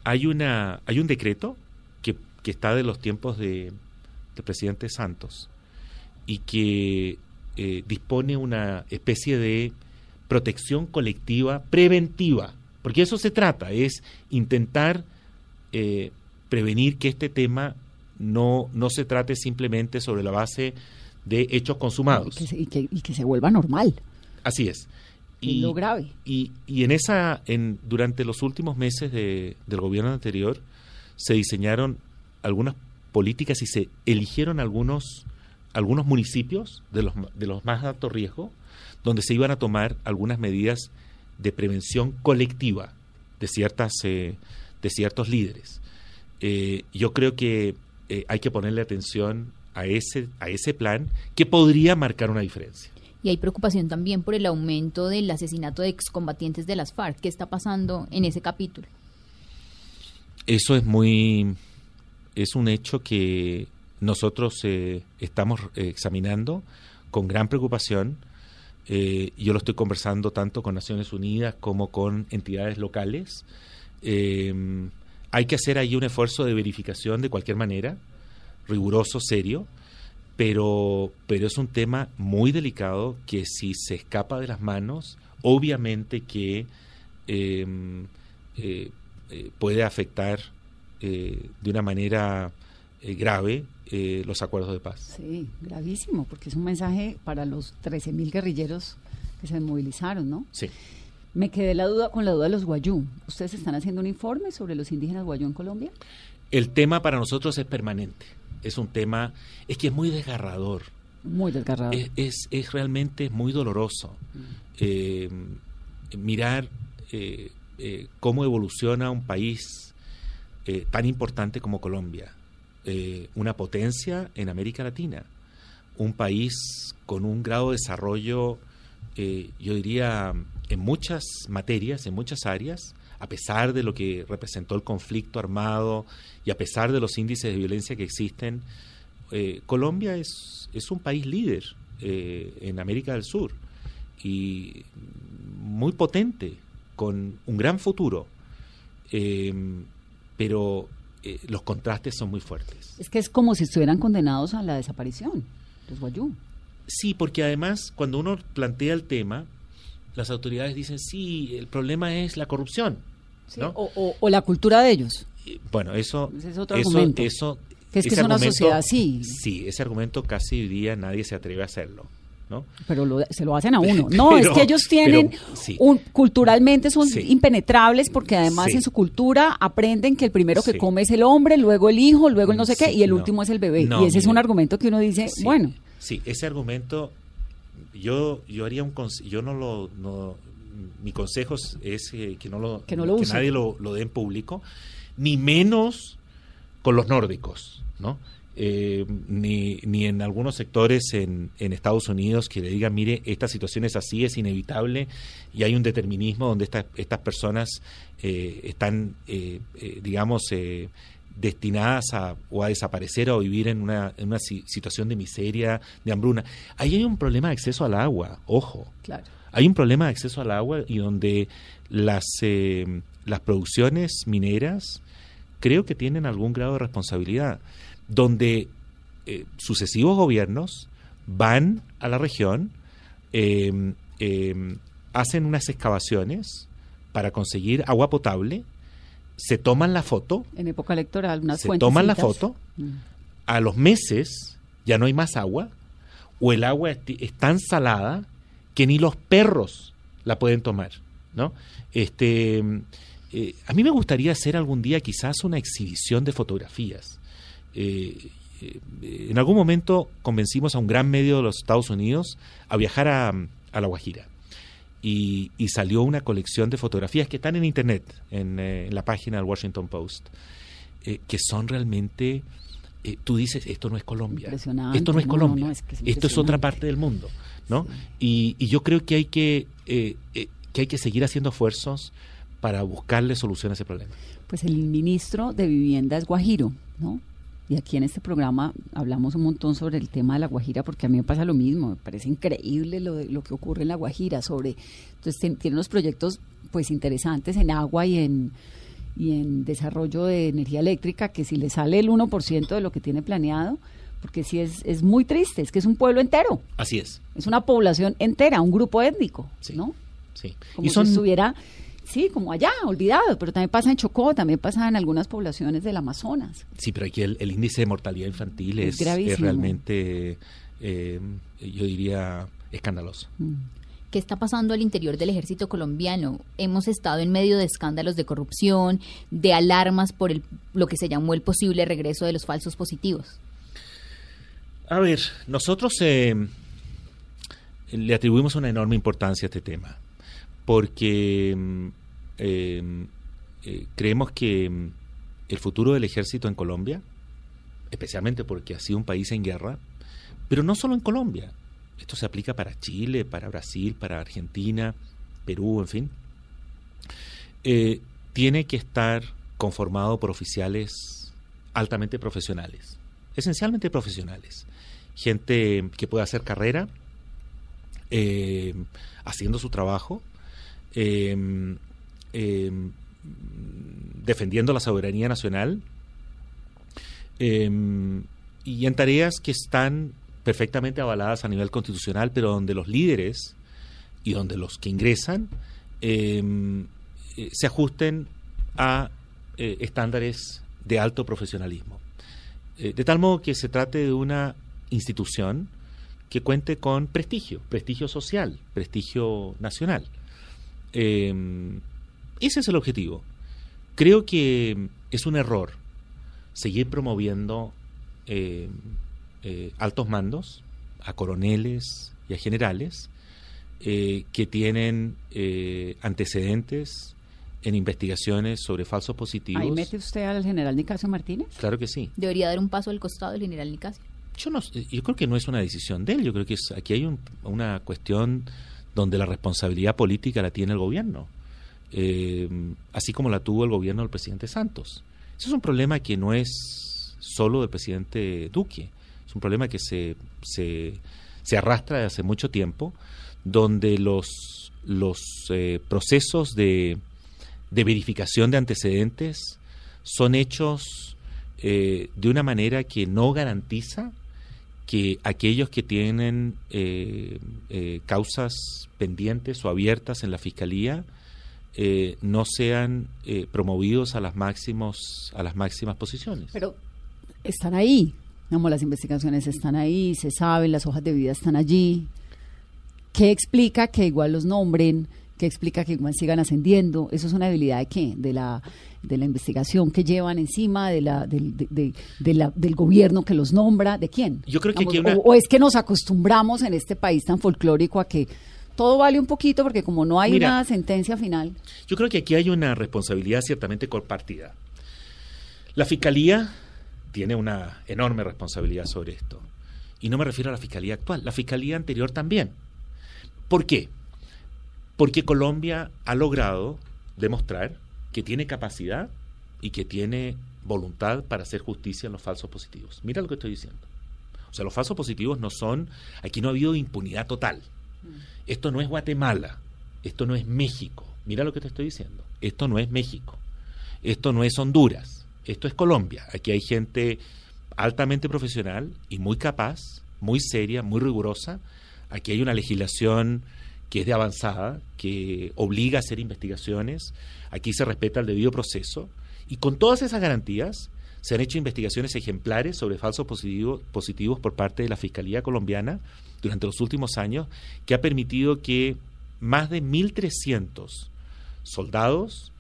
hay una hay un decreto que, que está de los tiempos de del presidente Santos y que eh, dispone una especie de protección colectiva preventiva, porque eso se trata, es intentar eh, prevenir que este tema no, no se trate simplemente sobre la base de hechos Y consumados. que, se, y que- y que se vuelva normal. Así es. Es lo grave. Y, y en esa, en, durante los últimos meses de- del gobierno anterior, se diseñaron algunas políticas y se eligieron algunos, algunos municipios de los, de los más alto riesgo, donde se iban a tomar algunas medidas de prevención colectiva de, ciertas, eh, de ciertos líderes. Eh, yo creo que eh, hay que ponerle atención a ese, a ese plan que podría marcar una diferencia. Y hay preocupación también por el aumento del asesinato de excombatientes de las FARC. ¿Qué está pasando en ese capítulo? Eso es muy, es un hecho que nosotros eh, estamos eh, examinando con gran preocupación. Eh, yo lo estoy conversando tanto con Naciones Unidas como con entidades locales. Hay que hacer ahí un esfuerzo de verificación de cualquier manera, riguroso, serio, pero, pero es un tema muy delicado que si se escapa de las manos, obviamente que eh, eh, eh, puede afectar eh, de una manera grave los acuerdos de paz. Sí, gravísimo, porque es un mensaje para los 13.000 guerrilleros que se movilizaron, ¿no? Sí. Me quedé la duda con la duda de los guayú. ¿Ustedes están haciendo un informe sobre los indígenas guayú en Colombia? El tema para nosotros es permanente. Es un tema, es que es muy desgarrador. Muy desgarrado. Es, es, es realmente muy doloroso eh, mirar eh, eh, cómo evoluciona un país eh, tan importante como Colombia, una potencia en América Latina, un país con un grado de desarrollo, eh, yo diría, en muchas materias, en muchas áreas, a pesar de lo que representó el conflicto armado y a pesar de los índices de violencia que existen, eh, Colombia es, es un país líder eh, en América del Sur y muy potente, con un gran futuro, eh, pero eh, los contrastes son muy fuertes. Es que es como si estuvieran condenados a la desaparición, los guayú. Sí, porque además cuando uno plantea el tema, las autoridades dicen, sí, el problema es la corrupción. Sí, ¿no? o, o- o la cultura de ellos. Bueno, eso, Ese es otro eso, argumento. eso- Que es que es una sociedad así. Sí, ese argumento casi hoy día nadie se atreve a hacerlo, ¿no? Pero lo- se lo hacen a uno. No, Pero- es que ellos tienen, pero, sí. un, culturalmente son Sí. impenetrables porque además Sí. en su cultura aprenden que el primero que come es el hombre, luego el hijo, luego el no sé qué, y el no. último es el bebé. No, y ese es un argumento que uno dice, bueno, Sí, ese argumento, yo, yo haría un yo no lo, no, mi consejo es- eh, que no lo, Que no lo use. nadie lo, lo dé en público, ni menos con los nórdicos, ¿no? Eh, ni, ni en algunos sectores en, en Estados Unidos que le digan, mire, esta situación es así, es inevitable y hay un determinismo donde estas estas personas eh, están, eh, digamos, eh, destinadas a, o a desaparecer o a vivir en una, en una si- situación de miseria, de hambruna. Ahí hay un problema de acceso al agua, ojo. Claro. Hay un problema de acceso al agua y donde las, eh, las producciones mineras creo que tienen algún grado de responsabilidad, donde eh, sucesivos gobiernos van a la región, eh, eh, hacen unas excavaciones para conseguir agua potable, se toman la foto, En época electoral, unas se toman la foto, Mm. a los meses ya no hay más agua, o el agua esti- es tan salada que ni los perros la pueden tomar, ¿no? Este, eh, a mí me gustaría hacer algún día quizás una exhibición de fotografías. Eh, eh, en algún momento convencimos a un gran medio de los Estados Unidos a viajar a, a La Guajira. Y, y salió una colección de fotografías que están en internet, en, eh, en la página del Washington Post, eh, que son realmente eh, tú dices, esto no es Colombia. Esto no es no, Colombia. no, es que es esto es otra parte del mundo. ¿No? Y, y yo creo que hay que, eh, eh, que hay que seguir haciendo esfuerzos para buscarle solución a ese problema. Pues el ministro de Vivienda es Guajiro, ¿no? Y aquí en este programa hablamos un montón sobre el tema de la Guajira, porque a mí me pasa lo mismo, me parece increíble lo, de- lo que ocurre en la Guajira, sobre, entonces tien- tiene unos proyectos pues interesantes en agua y en, y en desarrollo de energía eléctrica, que si le sale el 1% de lo que tiene planeado, porque sí es, es muy triste, es que es un pueblo entero, Así es. es una población entera, un grupo étnico, Sí. ¿no? Sí. como y son, si estuviera, sí, como allá, olvidado, pero también pasa en Chocó, también pasa en algunas poblaciones del Amazonas. Sí, pero aquí el, el índice de mortalidad infantil Es es, gravísimo. es realmente, eh, yo diría, escandaloso. ¿Qué está pasando al interior del ejército colombiano? Hemos estado en medio de escándalos de corrupción, de alarmas por el, lo que se llamó el posible regreso de los falsos positivos. A ver, nosotros eh, le atribuimos una enorme importancia a este tema, porque mm, eh, eh, creemos que el futuro del ejército en Colombia, especialmente porque ha sido un país en guerra, pero no solo en Colombia, esto se aplica para Chile, para Brasil, para Argentina, Perú, en fin, eh, tiene que estar conformado por oficiales altamente profesionales, esencialmente profesionales, gente que pueda hacer carrera, eh, haciendo su trabajo, eh, eh, defendiendo la soberanía nacional eh, y en tareas que están perfectamente avaladas a nivel constitucional, pero donde los líderes y donde los que ingresan eh, se ajusten a eh, estándares de alto profesionalismo. De tal modo que se trate de una institución que cuente con prestigio, prestigio social, prestigio nacional. Eh, ese es el objetivo. Creo que es un error seguir promoviendo eh, eh, altos mandos a coroneles y a generales eh, que tienen eh, antecedentes en investigaciones sobre falsos positivos. Ahí mete usted al general Nicasio Martínez. Claro que sí. Debería dar un paso al costado del general Nicasio. Yo, no, yo creo que no es una decisión de él, yo creo que es, aquí hay un- una cuestión donde la responsabilidad política la tiene el gobierno, eh, así como la tuvo el gobierno del presidente Santos. Ese es un problema que no es solo del presidente Duque, es un problema que se, se, se arrastra desde hace mucho tiempo, donde los, los eh, procesos de, de verificación de antecedentes son hechos eh, de una manera que no garantiza que aquellos que tienen eh, eh, causas pendientes o abiertas en la fiscalía eh, no sean eh, promovidos a las máximos a las máximas posiciones. Pero están ahí, como las investigaciones están ahí, se saben, las hojas de vida están allí. ¿Qué explica que igual los nombren? ¿Qué explica que igual sigan ascendiendo? ¿Eso es una debilidad de qué? De la, de la investigación que llevan encima, de la, del, de- la- del gobierno que los nombra, ¿de quién? Yo creo que Digamos, aquí una- o, o es que nos acostumbramos en este país tan folclórico a que todo vale un poquito porque como no hay Mira, una sentencia final. Yo creo que aquí hay una responsabilidad ciertamente compartida. La fiscalía tiene una enorme responsabilidad sobre esto. Y no me refiero a la fiscalía actual, la fiscalía anterior también. ¿Por qué? Porque Colombia ha logrado demostrar que tiene capacidad y que tiene voluntad para hacer justicia en los falsos positivos. Mira lo que estoy diciendo. O sea, los falsos positivos no son, aquí no ha habido impunidad total. Esto no es Guatemala, esto no es México. Mira lo que te estoy diciendo. Esto no es México, esto no es Honduras, esto es Colombia. Aquí hay gente altamente profesional y muy capaz, muy seria, muy rigurosa. Aquí hay una legislación que es de avanzada, que obliga a hacer investigaciones. Aquí se respeta el debido proceso. Y con todas esas garantías se han hecho investigaciones ejemplares sobre falsos positivos, positivos por parte de la Fiscalía colombiana durante los últimos años, que ha permitido que más de 1.300 soldados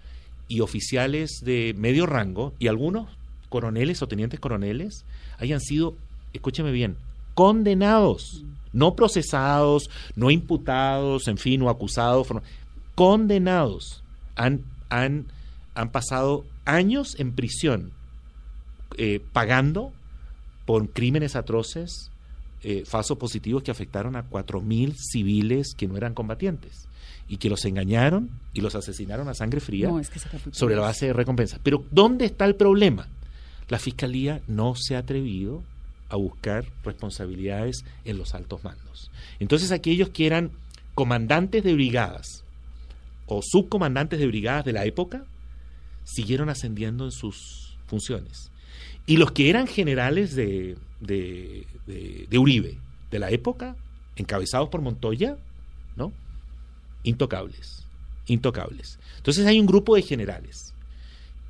y oficiales de medio rango y algunos coroneles o tenientes coroneles hayan sido, escúcheme bien, condenados, no procesados, no imputados, en fin, o acusados, condenados. Han, han, han pasado años en prisión eh, pagando por crímenes atroces, eh, falsos positivos que afectaron a 4.000 civiles que no eran combatientes y que los engañaron y los asesinaron a sangre fría No, es que ese capítulo sobre la base de recompensa. Pero ¿dónde está el problema? La Fiscalía no se ha atrevido a buscar responsabilidades en los altos mandos. Entonces aquellos que eran comandantes de brigadas o subcomandantes de brigadas de la época siguieron ascendiendo en sus funciones. Y los que eran generales de, de, de- de Uribe de la época, encabezados por Montoya, ¿no? Intocables, intocables. Entonces hay un grupo de generales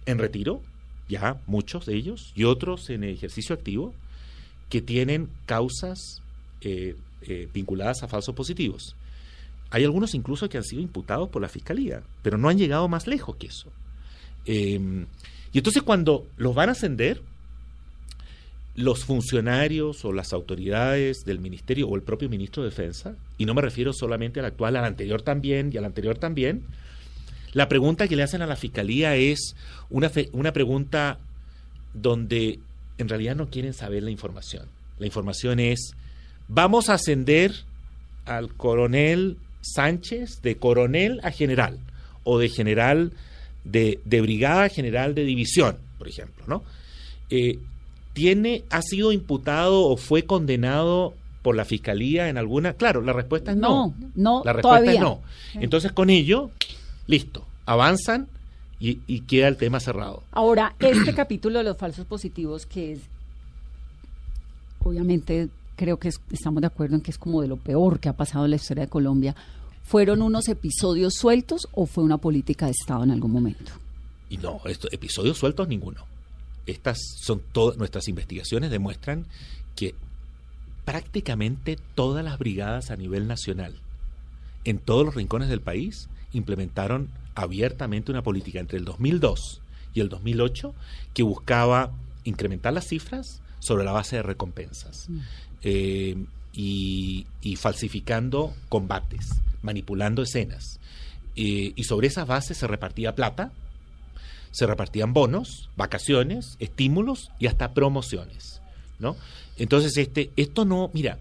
en retiro, ya muchos de ellos, y otros en ejercicio activo, que tienen causas eh, eh, vinculadas a falsos positivos. Hay algunos incluso que han sido imputados por la fiscalía, pero no han llegado más lejos que eso. Eh, y entonces cuando los van a ascender, los funcionarios o las autoridades del ministerio o el propio ministro de Defensa, y no me refiero solamente al actual, al anterior también y al anterior también, la pregunta que le hacen a la fiscalía es una, una pregunta donde en realidad no quieren saber la información. La información es, vamos a ascender al coronel Sánchez de coronel a general o de general de, de brigada a general de división, por ejemplo, ¿no? Eh, ¿Tiene, ha sido imputado o fue condenado por la fiscalía en alguna? Claro, la respuesta es no. No, no, La respuesta todavía. es no. Entonces con ello, listo, avanzan y, y queda el tema cerrado. Ahora, este capítulo de los falsos positivos, que es, obviamente, creo que es- estamos de acuerdo en que es como de lo peor que ha pasado en la historia de Colombia, ¿fueron unos episodios sueltos o fue una política de Estado en algún momento? Y no, estos episodios sueltos ninguno. Estas son todas nuestras investigaciones demuestran que prácticamente todas las brigadas a nivel nacional, en todos los rincones del país, implementaron abiertamente una política entre el 2002 y el 2008 que buscaba incrementar las cifras sobre la base de recompensas eh, y, y falsificando combates, manipulando escenas. Eh, y sobre esas bases se repartía plata, se repartían bonos, vacaciones, estímulos y hasta promociones, ¿no? Entonces este esto no, mira,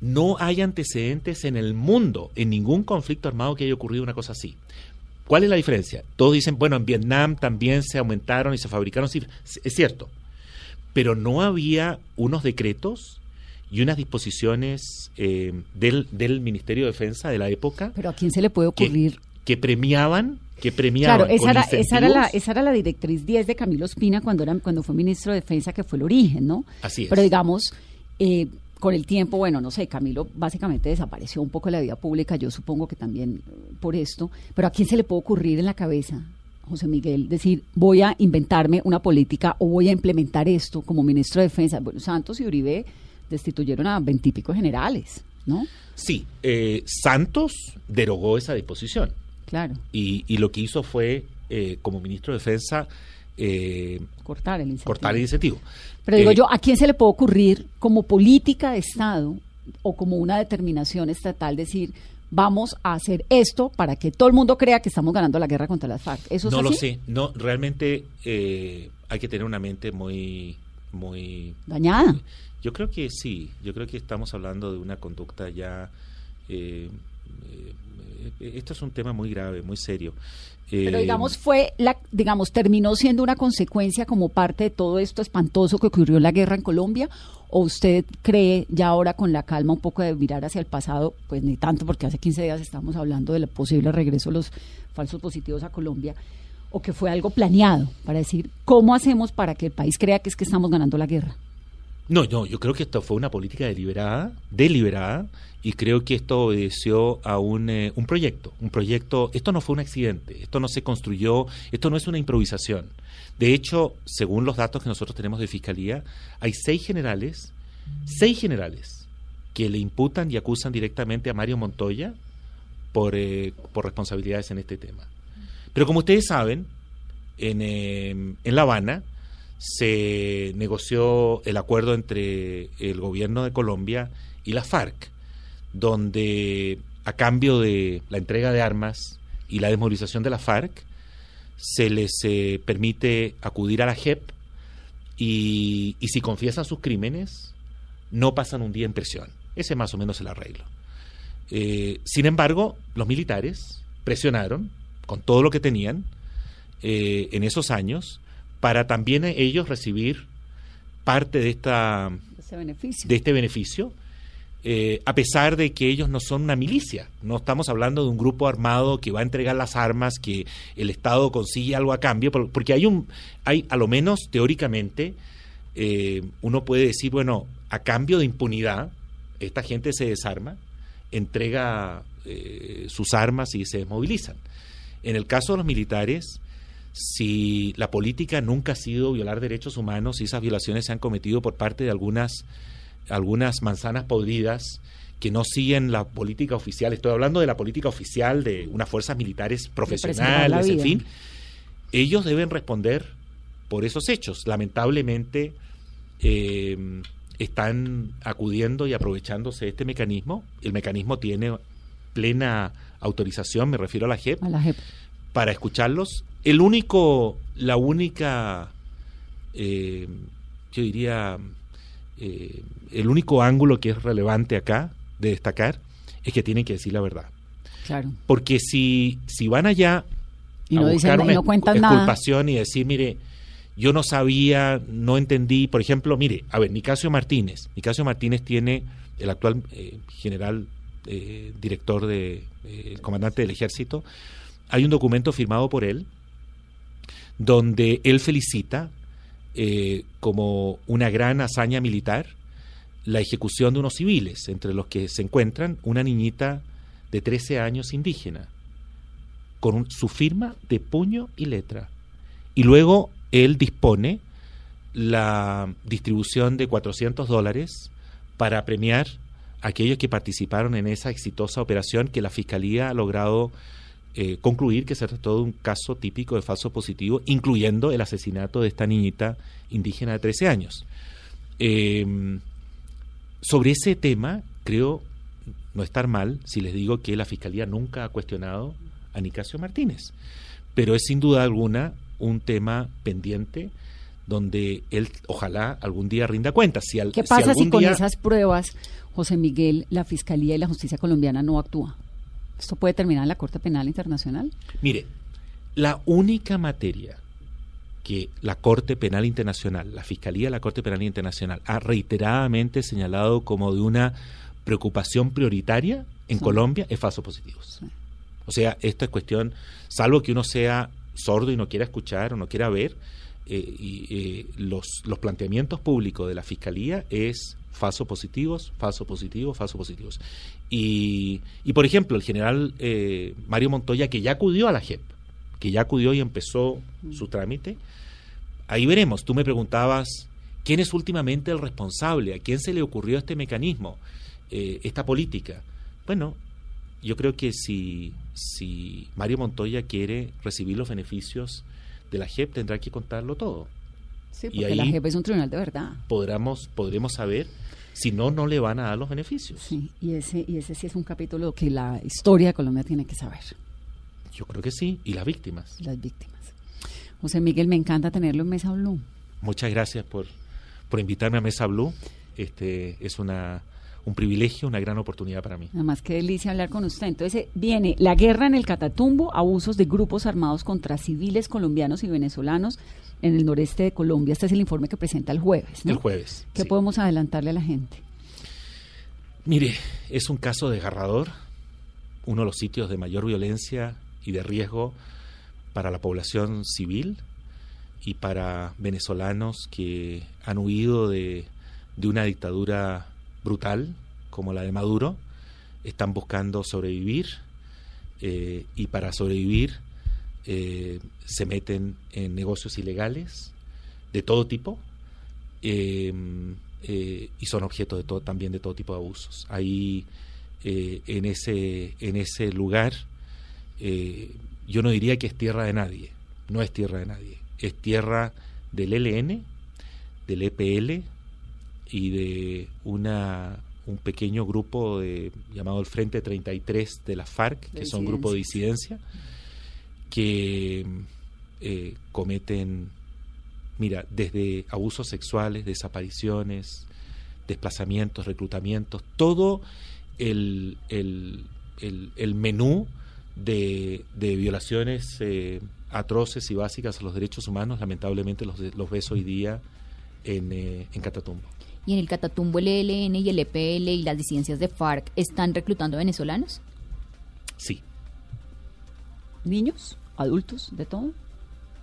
no hay antecedentes en el mundo en ningún conflicto armado que haya ocurrido una cosa así. ¿Cuál es la diferencia? Todos dicen, bueno, en Vietnam también se aumentaron y se fabricaron cifras. Es cierto, pero no había unos decretos y unas disposiciones eh, del, del Ministerio de Defensa de la época Pero ¿a quién se le puede ocurrir? que premiaban, que premiaban Claro, esa con era, esa, era la, esa era la directriz 10 de Camilo Espina cuando, era, cuando fue ministro de Defensa, que fue el origen, ¿no? Así es. Pero digamos, eh, con el tiempo, bueno, no sé, Camilo básicamente desapareció un poco de la vida pública, yo supongo que también eh, por esto, pero ¿a quién se le puede ocurrir en la cabeza, José Miguel, decir, voy a inventarme una política o voy a implementar esto como ministro de Defensa? Bueno, Santos y Uribe destituyeron a veintipico generales, ¿no? Sí, eh, Santos derogó esa disposición Claro, y, y lo que hizo fue, eh, como ministro de Defensa, eh, cortar el incentivo. cortar el incentivo. Pero digo Eh, yo, ¿a quién se le puede ocurrir como política de Estado o como una determinación estatal decir, vamos a hacer esto para que todo el mundo crea que estamos ganando la guerra contra las FARC? ¿Eso es no lo sé, no, realmente eh, hay que tener una mente muy, muy Dañada. Yo creo que sí, yo creo que estamos hablando de una conducta ya... eh, eh, esto es un tema muy grave, muy serio. Pero Eh, digamos fue la digamos terminó siendo una consecuencia como parte de todo esto espantoso que ocurrió en la guerra en Colombia o usted cree ya ahora con la calma un poco de mirar hacia el pasado, pues ni tanto porque hace 15 días estamos hablando del posible regreso de los falsos positivos a Colombia o que fue algo planeado para decir cómo hacemos para que el país crea que es que estamos ganando la guerra. No, no, yo creo que esto fue una política deliberada, deliberada, y creo que esto obedeció a un, eh, un proyecto, un proyecto, esto no fue un accidente, esto no se construyó, esto no es una improvisación. De hecho, según los datos que nosotros tenemos de Fiscalía, hay seis generales, seis generales, que le imputan y acusan directamente a Mario Montoya por, eh, por responsabilidades en este tema. Pero como ustedes saben, en, eh, en La Habana se negoció el acuerdo entre el gobierno de Colombia y la FARC, donde a cambio de la entrega de armas y la desmovilización de la FARC, se les eh, permite acudir a la JEP y, si confiesan sus crímenes, no pasan un día en prisión. Ese es más o menos el arreglo. Eh, sin embargo, los militares presionaron con todo lo que tenían eh, en esos años para también ellos recibir parte de esta Ese beneficio. de este beneficio, eh, a pesar de que ellos no son una milicia. No estamos hablando de un grupo armado que va a entregar las armas, que el Estado consigue algo a cambio, por- porque hay un, hay a lo menos teóricamente, eh, uno puede decir, bueno, a cambio de impunidad, esta gente se desarma, entrega eh, sus armas y se desmovilizan. En el caso de los militares, si la política nunca ha sido violar derechos humanos y esas violaciones se han cometido por parte de algunas, algunas manzanas podridas que no siguen la política oficial, estoy hablando de la política oficial de unas fuerzas militares profesionales, en fin, ellos deben responder por esos hechos. Lamentablemente eh, están acudiendo y aprovechándose de este mecanismo. El mecanismo tiene plena autorización, me refiero a la JEP, A la JEP. para escucharlos. El único, la única, eh, yo diría, eh, el único ángulo que es relevante acá de destacar es que tienen que decir la verdad. Claro. Porque si, si van allá Y a no buscar dicen- una no nada. y decir, mire, yo no sabía, no entendí, por ejemplo, mire, a ver, Nicasio Martínez, Nicasio Martínez tiene el actual eh, general eh, director de eh, el comandante del ejército, hay un documento firmado por él donde él felicita eh, como una gran hazaña militar la ejecución de unos civiles, entre los que se encuentran una niñita de 13 años indígena, con su firma de puño y letra. Y luego él dispone la distribución de 400 dólares para premiar a aquellos que participaron en esa exitosa operación que la Fiscalía ha logrado eh, concluir que se trató de un caso típico de falso positivo, incluyendo el asesinato de esta niñita indígena de 13 años. Eh, sobre ese tema, creo no estar mal si les digo que la Fiscalía nunca ha cuestionado a Nicasio Martínez, pero es sin duda alguna un tema pendiente donde él ojalá algún día rinda cuenta. Si al- ¿Qué pasa si, algún con día- esas pruebas, José Miguel, la Fiscalía y la Justicia colombiana no actúa? ¿Esto puede terminar en la Corte Penal Internacional? Mire, la única materia que la Corte Penal Internacional, la Fiscalía de la Corte Penal Internacional, ha reiteradamente señalado como de una preocupación prioritaria en Sí. Colombia es falsos positivos. O sea, esta es cuestión, salvo que uno sea sordo y no quiera escuchar o no quiera ver, eh, y, eh, los, los planteamientos públicos de la Fiscalía es falsos positivos, falsos positivos, falsos positivos. Y, y, por ejemplo, el general eh, Mario Montoya, que ya acudió a la JEP, que ya acudió y empezó su trámite, ahí veremos. Tú me preguntabas, ¿quién es últimamente el responsable? ¿A quién se le ocurrió este mecanismo, eh, esta política? Bueno, yo creo que si, si Mario Montoya quiere recibir los beneficios de la JEP, tendrá que contarlo todo. Sí, Y porque la ahí- JEP es un tribunal de verdad. Podremos, podremos saber si no, no le van a dar los beneficios. Sí, y ese, y ese sí es un capítulo que la historia de Colombia tiene que saber, Yo creo que sí, y las víctimas. las víctimas. José Miguel, me encanta tenerlo en Mesa Blue. Muchas gracias por, por invitarme a Mesa Blue. Este es una un privilegio, una gran oportunidad para mí. Nada más que delicia hablar con usted. Entonces, eh, viene la guerra en el Catatumbo, abusos de grupos armados contra civiles colombianos y venezolanos en el noreste de Colombia. Este es el informe que presenta el jueves. ¿no? El jueves. ¿Qué sí. podemos adelantarle a la gente? Mire, es un caso desgarrador, uno de los sitios de mayor violencia y de riesgo para la población civil y para venezolanos que han huido de, de una dictadura brutal como la de Maduro, están buscando sobrevivir eh, y para sobrevivir eh, se meten en negocios ilegales de todo tipo eh, eh, y son objeto de todo, también de todo tipo de abusos. Ahí eh, en, ese, en ese lugar eh, yo no diría que es tierra de nadie, no es tierra de nadie, es tierra del ELN, del EPL y de una un pequeño grupo de, llamado el Frente 33 de la FARC, De que son grupos de disidencia, que eh, cometen, mira, desde abusos sexuales, desapariciones, desplazamientos, reclutamientos, todo el, el, el- el menú de, de violaciones eh, atroces y básicas a los derechos humanos, lamentablemente los, los ves hoy día en, eh, en Catatumbo. Y en el Catatumbo el ELN y el EPL y las disidencias de FARC están reclutando venezolanos. Sí. ¿Niños? ¿Adultos? ¿De todo?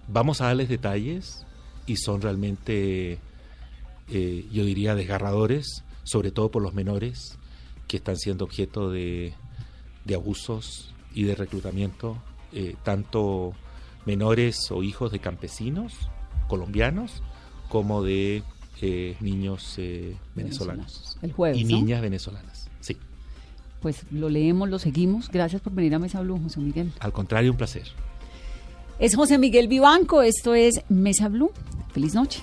Vamos a darles detalles y son realmente, eh, yo diría, desgarradores, sobre todo por los menores que están siendo objeto de, de abusos y de reclutamiento, eh, tanto menores o hijos de campesinos colombianos como de eh, niños eh, venezolanos El jueves. y ¿no? niñas venezolanas. Sí, Pues lo leemos, lo seguimos. Gracias por venir a Mesa Blue, José Miguel. al contrario, un placer. Es José Miguel Vivanco, esto es Mesa Blue. Feliz noche.